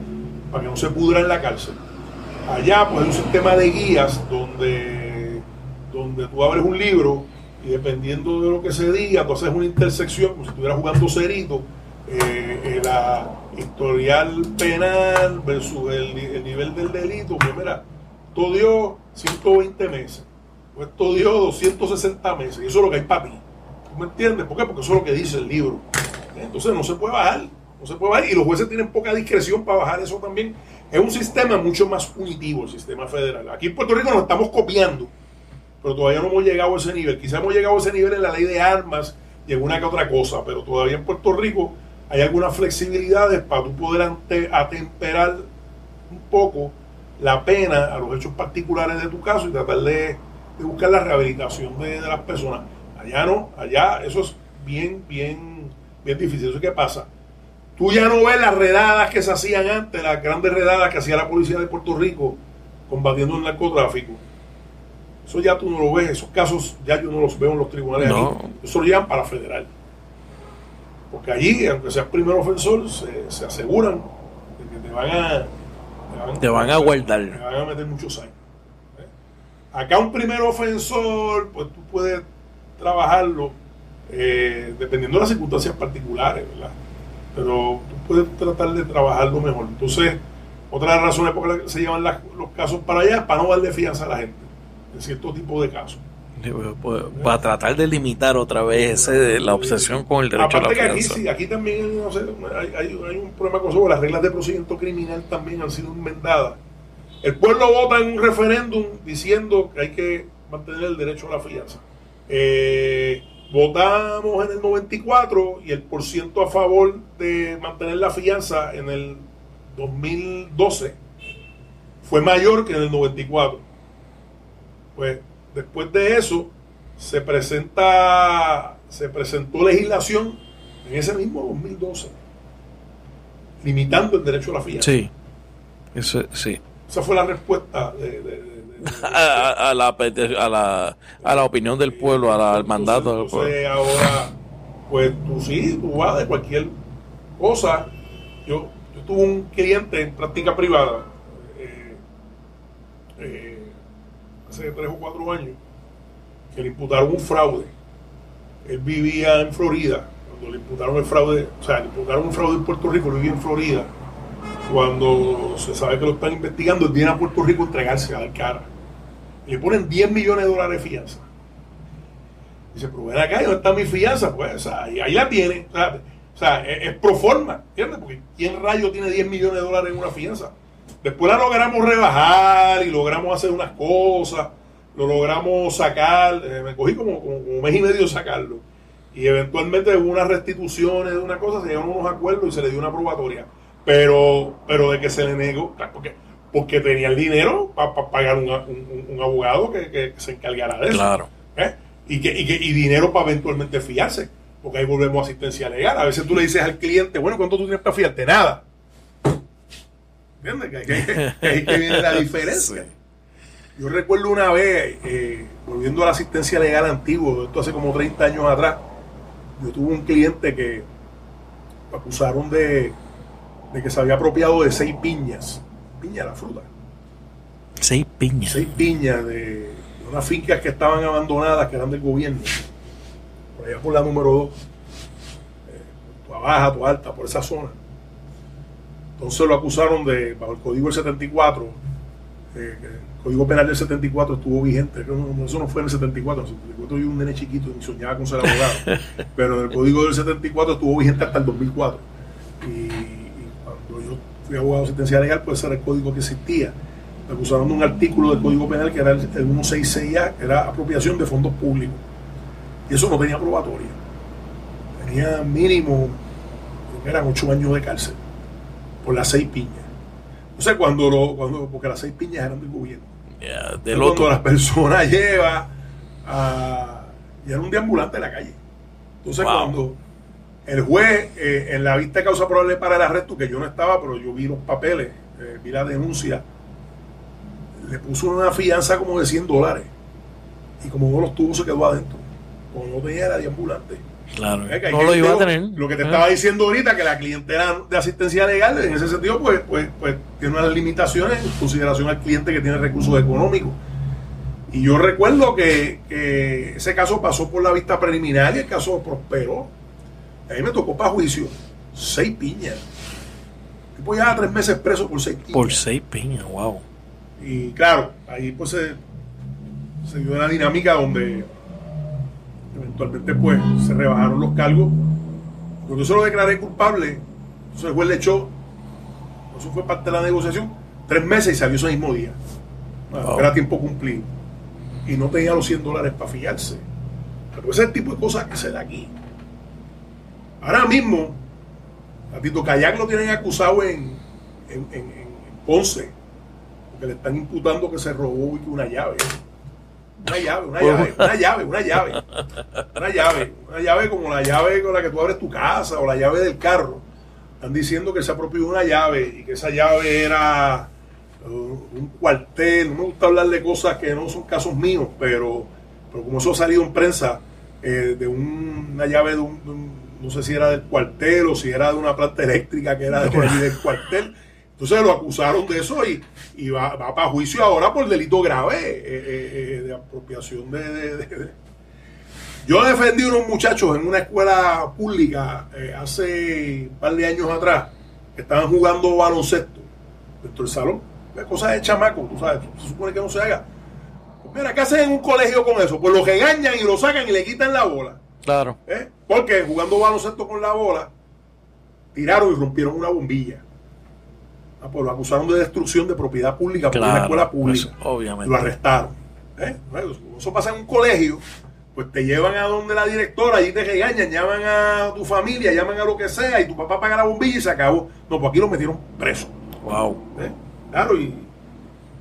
para que no se pudra en la cárcel. Allá pues hay un sistema de guías donde, donde tú abres un libro y dependiendo de lo que se diga, tú haces una intersección, como si estuvieras jugando cerito, eh, la historial penal versus el, el nivel del delito, pues mira, todo dio 120 meses esto dio 260 meses y eso es lo que hay para ti. ¿Tú me entiendes? ¿Por qué? Porque eso es lo que dice el libro. Entonces no se puede bajar. No se puede bajar. Y los jueces tienen poca discreción para bajar eso también. Es un sistema mucho más punitivo el sistema federal. Aquí en Puerto Rico nos estamos copiando, pero todavía no hemos llegado a ese nivel. Quizá hemos llegado a ese nivel en la ley de armas y en una que otra cosa, pero todavía en Puerto Rico hay algunas flexibilidades para tú poder atemperar un poco la pena a los hechos particulares de tu caso y tratar de de buscar la rehabilitación de, las personas. Allá no, allá eso es bien, bien, bien difícil. ¿Eso qué pasa? Tú ya no ves las redadas que se hacían antes, las grandes redadas que hacía la policía de Puerto Rico combatiendo el narcotráfico. Eso ya tú no lo ves, esos casos ya yo no los veo en los tribunales aquí. Eso lo llevan para federal. Porque allí, aunque seas primer ofensor, se, aseguran de que te van a... Te van, a guardar. Te van a meter muchos años. Acá un primer ofensor, pues tú puedes trabajarlo eh, dependiendo de las circunstancias particulares, ¿verdad? Pero tú puedes tratar de trabajarlo mejor. Entonces, otra de las razones por las que se llevan los casos para allá es para no darle fianza a la gente en cierto tipo de casos. Pues, para tratar de limitar otra vez la obsesión con el derecho a la. Que aquí, aquí también no sé, hay, hay, hay, un problema con eso, las reglas de procedimiento criminal también han sido enmendadas el pueblo vota en un referéndum diciendo que hay que mantener el derecho a la fianza. Eh, votamos en el 94 y el porciento a favor de mantener la fianza en el 2012 fue mayor que en el 94. Pues después de eso se presenta se presentó legislación en ese mismo 2012 limitando el derecho a la fianza. Sí. Eso, sí. Esa fue la respuesta de, A, a la, a, la, a la opinión del pueblo, a la- al mandato del Entonces, pueblo. ahora, pues tú sí, tú vas de cualquier cosa. Yo, yo tuve un cliente en práctica privada eh, eh, hace tres o cuatro años que le imputaron un fraude. Él vivía en Florida. Cuando le imputaron el fraude, o sea, le imputaron un fraude en Puerto Rico, vivía en Florida. Cuando se sabe que lo están investigando, viene a Puerto Rico a entregarse a dar cara. Le ponen 10 millones de dólares de fianza. Dice, pero ven acá, ¿y ¿dónde está mi fianza? Pues, o sea, ahí, ahí la tiene. O sea, o sea, es, es pro forma, ¿entiendes? Porque ¿quién rayo tiene 10 millones de dólares en una fianza? Después la logramos rebajar y logramos hacer unas cosas, lo logramos sacar, eh, me cogí como, como, como un mes y medio sacarlo. Y eventualmente hubo unas restituciones de una cosa, se llegaron unos acuerdos y se le dio una probatoria. Pero, pero de que se le negó, porque, porque tenía el dinero para pagar un, un- un abogado que, que se encargara de eso. Claro. ¿eh? y, que, y, que- y dinero para eventualmente fiarse. Porque ahí volvemos a asistencia legal. A veces tú le dices al cliente, bueno, ¿cuánto tú tienes para fiarte? Nada. ¿Entiendes? Que, que- que- ahí que viene la diferencia. Yo recuerdo una vez, eh, volviendo a la asistencia legal antiguo, esto hace como 30 años atrás, yo tuve un cliente que acusaron de, de que se había apropiado de seis piñas. Piña, la fruta Seis piñas. seis piñas de, unas fincas que estaban abandonadas, que eran del gobierno, por allá por la número 2, tu baja, tu alta, por esa zona. Entonces lo acusaron de, bajo el código del 74, eh, el código penal del 74 estuvo vigente, eso no fue en el 74, en el 74 yo un nene chiquito y soñaba con ser abogado, pero en el código del 74 estuvo vigente hasta el 2004. Y, fui abogado de asistencia legal, pues ese era el código que existía me acusaron de un artículo del Código Penal que era el, el 166A, que era apropiación de fondos públicos. Y eso no tenía probatoria. Tenía mínimo, eran ocho años de cárcel, por las seis piñas. O sea, cuando, lo, cuando porque las seis piñas eran del gobierno. Entonces, del cuando otro. la persona lleva a... Y era un deambulante en la calle. Entonces, Wow. cuando el juez, eh, en la vista de causa probable para el arresto, que yo no estaba, pero yo vi los papeles, eh, vi la denuncia, le puso una fianza como de 100 dólares. Y como no los tuvo, se quedó adentro. Como no tenía, era deambulante. Claro. Eh, que No lo iba a tener. Lo que te Eh. estaba diciendo ahorita, que la clientela de asistencia legal, en ese sentido, pues, pues, pues tiene unas limitaciones en consideración al cliente que tiene recursos económicos. Y yo recuerdo que, que ese caso pasó por la vista preliminar y el caso prosperó. A mí me tocó para juicio seis piñas. Tipo llevaba tres meses preso por seis piñas. Por seis piñas, wow. Y claro, ahí pues se, se dio una dinámica donde eventualmente pues se rebajaron los cargos. Cuando yo se lo declaré culpable, entonces el juez le echó, eso fue parte de la negociación, tres meses y salió ese mismo día. Bueno, Wow. Era tiempo cumplido. Y no tenía los 100 dólares para fiarse. Pero ese es el tipo de cosas que se da aquí. Ahora mismo, a Tito Kayak lo tienen acusado en, en, en- en Ponce, porque le están imputando que se robó una llave. Una llave, una llave, una llave, una llave. Una llave, una llave como la llave con la que tú abres tu casa o la llave del carro. Están diciendo que se apropió una llave y que esa llave era uh, un cuartel. No me gusta hablar de cosas que no son casos míos, pero, pero como eso ha salido en prensa, eh, de un- una llave de de un- no sé si era del cuartel o si era de una planta eléctrica que era de allí del cuartel. Entonces lo acusaron de eso y, y va, va para juicio ahora por delito grave eh, eh, eh, de apropiación de, de- de- de- Yo defendí a unos muchachos en una escuela pública hace un par de años atrás que estaban jugando baloncesto dentro del salón. Cosas de chamaco, tú sabes, se supone que no se haga. Pues mira, ¿qué hacen en un colegio con eso? Pues lo regañan y lo sacan y le quitan la bola. Claro. ¿eh? Porque jugando baloncesto con la bola, tiraron y rompieron una bombilla. Ah, pues lo acusaron de destrucción de propiedad pública por una Claro. escuela pública. pues, obviamente. Lo arrestaron. ¿eh? Eso pasa en un colegio pues te llevan a donde la directora, allí te regañan, llaman a tu familia, llaman a lo que sea, y tu papá paga la bombilla y se acabó. No, pues aquí lo metieron preso. Wow. ¿Eh? Claro, y,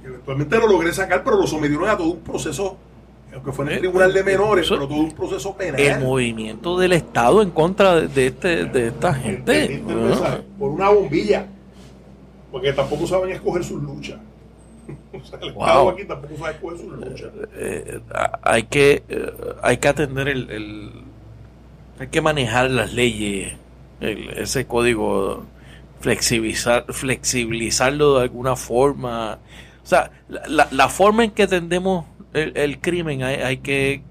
y eventualmente lo logré sacar, pero lo sometieron a todo un proceso, aunque fue en el Eh, tribunal de menores, eso- pero todo un proceso penal. El movimiento del Estado en contra de, este, de esta gente. Por una bombilla. Porque tampoco saben escoger sus luchas. o sea, el Wow. Estado aquí tampoco sabe escoger sus luchas. Eh, hay que eh, hay que atender el, el- hay que manejar las leyes el- ese código flexibilizar flexibilizarlo de alguna forma o sea la, la- la forma en que atendemos el, el crimen hay, hay que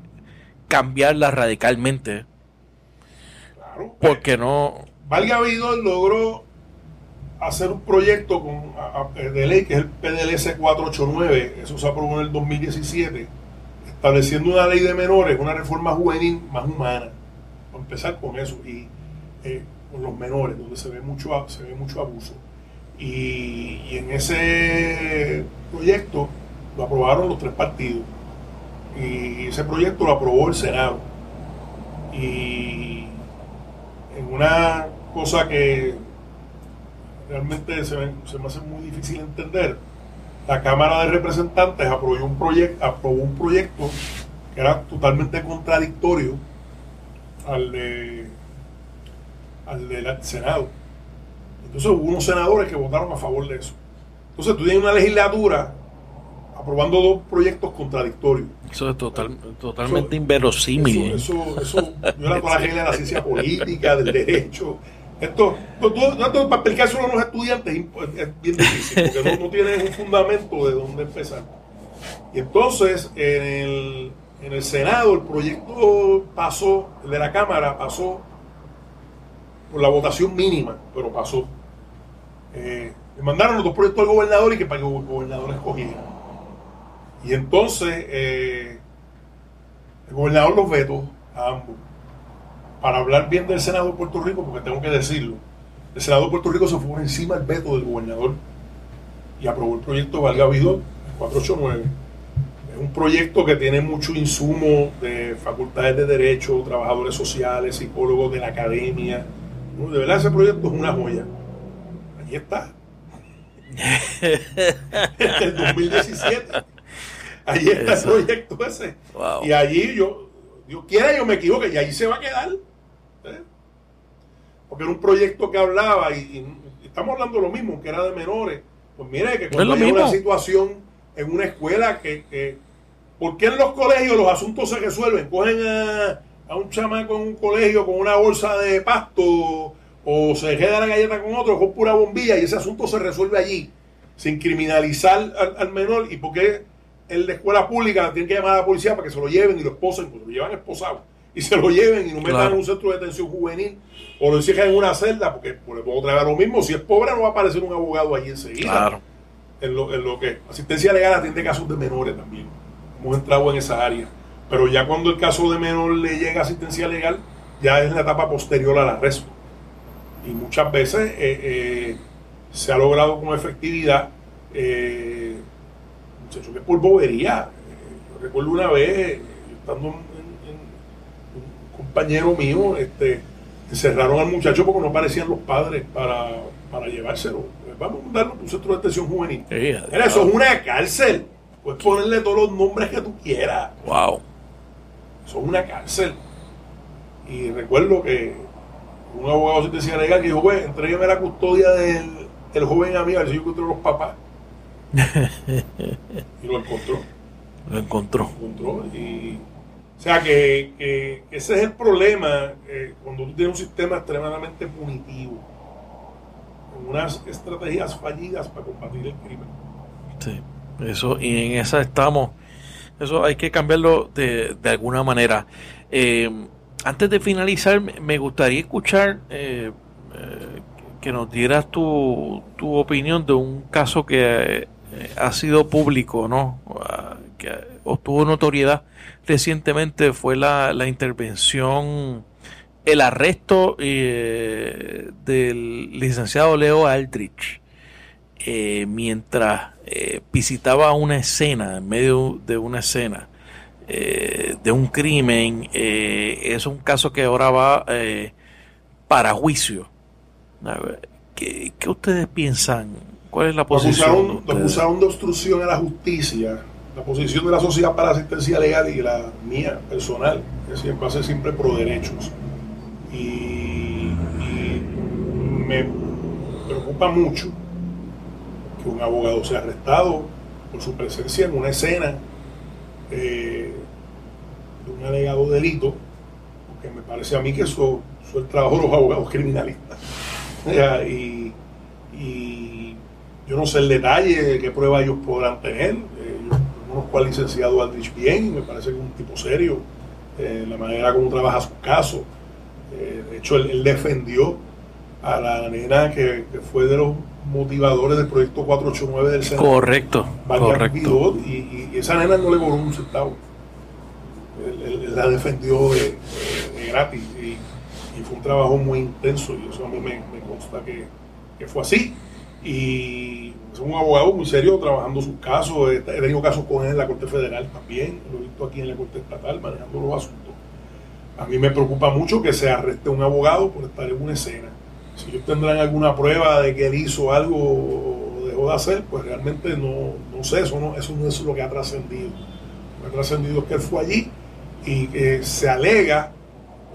cambiarla radicalmente Claro. porque no Valga Vidal logró hacer un proyecto con, a- a- de ley que es el PDLS 489, eso se aprobó en el 2017, estableciendo una ley de menores, una reforma juvenil más humana. Para empezar con eso, y eh, con los menores, donde se ve mucho, se ve mucho abuso. Y, y en ese proyecto lo aprobaron los tres partidos. Y ese proyecto lo aprobó el Senado. Y en una cosa que realmente se, me- se me hace muy difícil entender, la Cámara de Representantes aprobó un, proyecto aprobó un proyecto que era totalmente contradictorio al, de, al del Senado. Entonces hubo unos senadores que votaron a favor de eso. Entonces tú tienes una legislatura aprobando dos proyectos contradictorios. eso es total, totalmente Eso- inverosímil Eso, eso, eso viola todas las reglas de la ciencia política, del derecho. Esto, todo- esto para explicárselo a los estudiantes es bien difícil, porque no, no tienen un fundamento de dónde empezar. Y entonces, en el, en el Senado, el proyecto pasó, el de la Cámara pasó por la votación mínima, pero pasó. Eh, le mandaron los dos proyectos al gobernador y que para que el gobernador escogiera. Y entonces, eh, el gobernador los vetó a ambos. Para hablar bien del Senado de Puerto Rico, porque tengo que decirlo, el Senado de Puerto Rico se fue por encima del veto del gobernador y aprobó el proyecto Valga el 489. Es un proyecto que tiene mucho insumo de facultades de derecho, trabajadores sociales, psicólogos de la academia. De verdad, ese proyecto es una joya. Allí está. Desde el 2017. Allí está Eso. el proyecto ese. Wow. Y allí yo, Dios quiera yo me equivoque, y ahí se va a quedar. ¿eh? Porque era un proyecto que hablaba, y, y estamos hablando lo mismo, que era de menores. Pues mire, que cuando hay una situación en una escuela que, que ¿por qué en los colegios los asuntos se resuelven? Cogen a, a un chamaco en un colegio con una bolsa de pasto o se queda la galleta con otro con pura bombilla y ese asunto se resuelve allí sin criminalizar al, al menor y por qué el de escuela pública tiene que llamar a la policía para que se lo lleven y lo esposen, pues lo llevan esposado y se lo lleven y no metan Claro. en un centro de detención juvenil o lo exigen en una celda porque pues, puedo traer a lo mismo si es pobre no va a aparecer un abogado allí enseguida claro en lo, en lo que asistencia legal atiende casos de menores también. Hemos entrado en esa área. Pero ya cuando el caso de menor le llega asistencia legal, ya es la etapa posterior al arresto. Y muchas veces eh, eh, se ha logrado con efectividad, eh, muchacho, que es por bobería. Eh, recuerdo una vez, eh, estando en, en- un compañero mío, este, encerraron al muchacho porque no aparecían los padres para, para llevárselo. Pues vamos a mandarlo a un centro de detención juvenil. Mira, eso es una cárcel. Puedes ponerle todos los nombres que tú quieras. wow Eso es una cárcel. Y recuerdo que un abogado de asistencia legal que dijo, pues, entrégueme la custodia del, del joven amigo, a ver si yo encuentro los papás. Y lo encontró. lo encontró Lo encontró. Y, o sea que, que ese es el problema eh, cuando tú tienes un sistema extremadamente punitivo. Con unas estrategias fallidas para combatir el crimen. Sí, eso, y en esa estamos. Eso hay que cambiarlo de, de alguna manera. Eh, antes de finalizar, me- gustaría escuchar eh, eh, que nos dieras tu, tu opinión de un caso que ha sido público, ¿no? Ah, Que obtuvo notoriedad recientemente fue la, la intervención, el arresto eh, del licenciado Leo Aldrich eh, mientras eh, visitaba una escena, en medio de una escena, eh, de un crimen, eh, es un caso que ahora va para juicio. ¿Qué, ¿Qué, ustedes piensan? ¿Cuál es la posición? Acusaron de obstrucción a la justicia. La posición de la Sociedad para la Asistencia Legal y la mía personal, que siempre hace siempre pro derechos. Y, y me preocupa mucho que un abogado sea arrestado por su presencia en una escena eh, de un alegado delito, porque me parece a mí que eso, es el trabajo de los abogados criminalistas. y, yo no sé el detalle de qué prueba ellos podrán tener. Eh, yo conozco al licenciado Aldrich bien, me parece que es un tipo serio, eh, la manera como trabaja su caso. de hecho, él, defendió a la nena que fue de los motivadores del proyecto 489 del Senado. Correcto, correcto. y, esa nena no le cobró un centavo. Él, la defendió de, gratis y, fue un trabajo muy intenso y eso a mí me, consta que, fue así. Y es un abogado muy serio trabajando sus casos. He, tenido casos con él en la Corte Federal también, lo he visto aquí en la Corte Estatal manejando los asuntos. A mí me preocupa mucho que se arreste un abogado por estar en una escena si ellos tendrán alguna prueba de que él hizo algo o dejó de hacer, pues realmente no, no sé, eso no, eso no es lo que ha trascendido. Lo que ha trascendido es que él fue allí y que se alega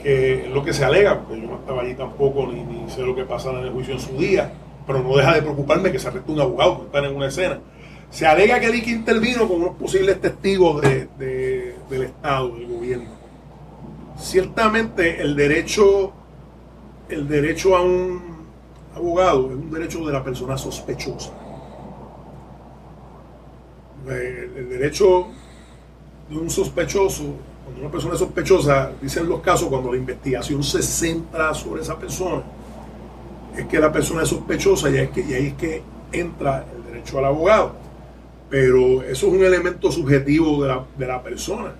que lo que se alega, porque yo no estaba allí tampoco ni, sé lo que pasaba en el juicio en su día, pero no deja de preocuparme que se arreste un abogado que está en una escena. Se alega que que intervino con unos posibles testigos de, del Estado, del gobierno. Ciertamente el derecho el derecho a un abogado es un derecho de la persona sospechosa. El, derecho de un sospechoso, cuando una persona es sospechosa, dicen los casos, cuando la investigación se centra sobre esa persona, es que la persona es sospechosa y, es que, y ahí es que entra el derecho al abogado. Pero eso es un elemento subjetivo de la, de la persona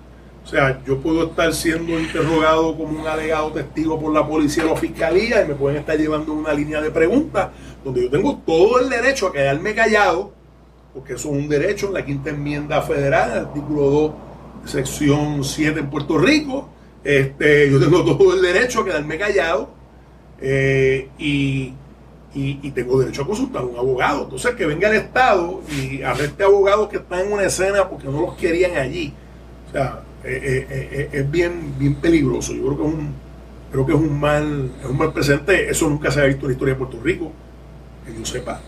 o sea, yo puedo estar siendo interrogado como un alegado testigo por la policía o la fiscalía y me pueden estar llevando una línea de preguntas donde yo tengo todo el derecho a quedarme callado, porque eso es un derecho en la quinta enmienda federal, artículo 2, sección 7 en Puerto Rico. Este, yo tengo todo el derecho a quedarme callado eh, y, y, tengo derecho a consultar a un abogado. Entonces, que venga el Estado y arreste abogados que están en una escena porque no los querían allí. O sea, eh, eh, es bien, bien peligroso. Yo creo que es un, creo que es un mal, es un mal presente. Eso nunca se ha visto en la historia de Puerto Rico, que yo sepa.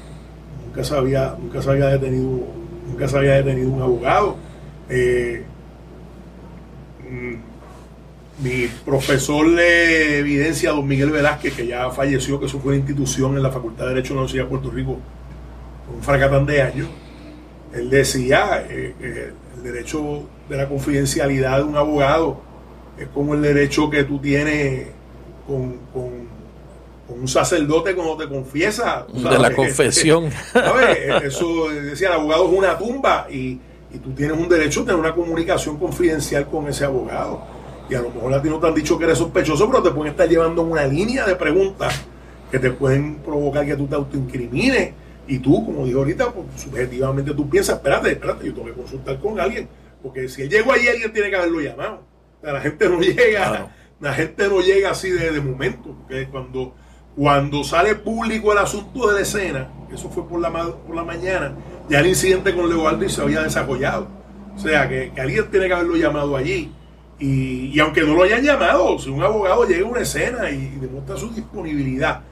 Nunca se había, nunca se había detenido, nunca se había detenido un abogado. Mm, mi profesor de evidencia, don Miguel Velázquez, que ya falleció, que eso fue una institución en la Facultad de Derecho de la Universidad de Puerto Rico, un fracatán de años, él decía, el derecho de la confidencialidad de un abogado. Es como el derecho que tú tienes con, un sacerdote cuando te confiesa. De la confesión. Eso decía, el abogado es una tumba y, tú tienes un derecho a tener una comunicación confidencial con ese abogado. Y a lo mejor a ti no te han dicho que eres sospechoso, pero te pueden estar llevando una línea de preguntas que te pueden provocar que tú te autoincrimines. Y tú, como digo ahorita, pues, subjetivamente tú piensas, espérate, espérate, yo tengo que consultar con alguien porque si él llegó allí, alguien tiene que haberlo llamado. la gente no llega, la gente no llega así de, momento. Porque cuando, cuando sale público el asunto de la escena, eso fue por la, por la mañana, ya el incidente con Leo se había desarrollado. O sea, que, alguien tiene que haberlo llamado allí. Y, aunque no lo hayan llamado, si un abogado llega a una escena y, demuestra su disponibilidad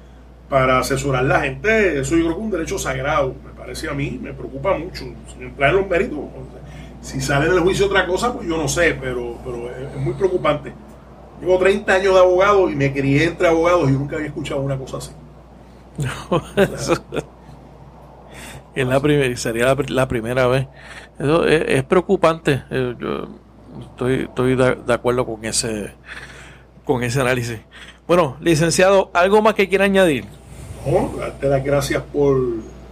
para asesorar a la gente, eso yo creo que es un derecho sagrado, me parece a mí, me preocupa mucho, entrar en los méritos. Si sale en el juicio otra cosa, pues yo no sé, pero, pero es, muy preocupante. Llevo 30 años de abogado y me crié entre abogados y nunca había escuchado una cosa así. es la primera, sería la, primera vez. Eso es, preocupante. Eh, estoy, estoy de, acuerdo con ese, con ese análisis. Bueno, licenciado, ¿algo más que quiera añadir? No, darte las gracias por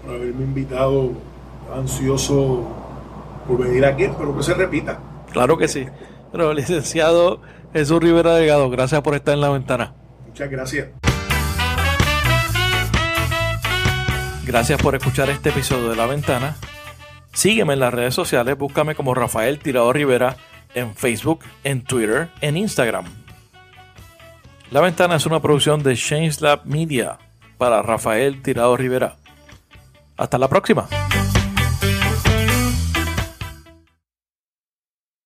haberme invitado ansioso por venir aquí, espero que se repita. Claro que sí. Pero, licenciado Jesús Rivera Delgado, gracias por estar en la ventana. Muchas gracias. Gracias por escuchar este episodio de La Ventana. Sígueme en las redes sociales, búscame como Rafael Tirado Rivera en Facebook, en Twitter, en Instagram. La Ventana es una producción de Change Lab Media para Rafael Tirado Rivera. Hasta la próxima.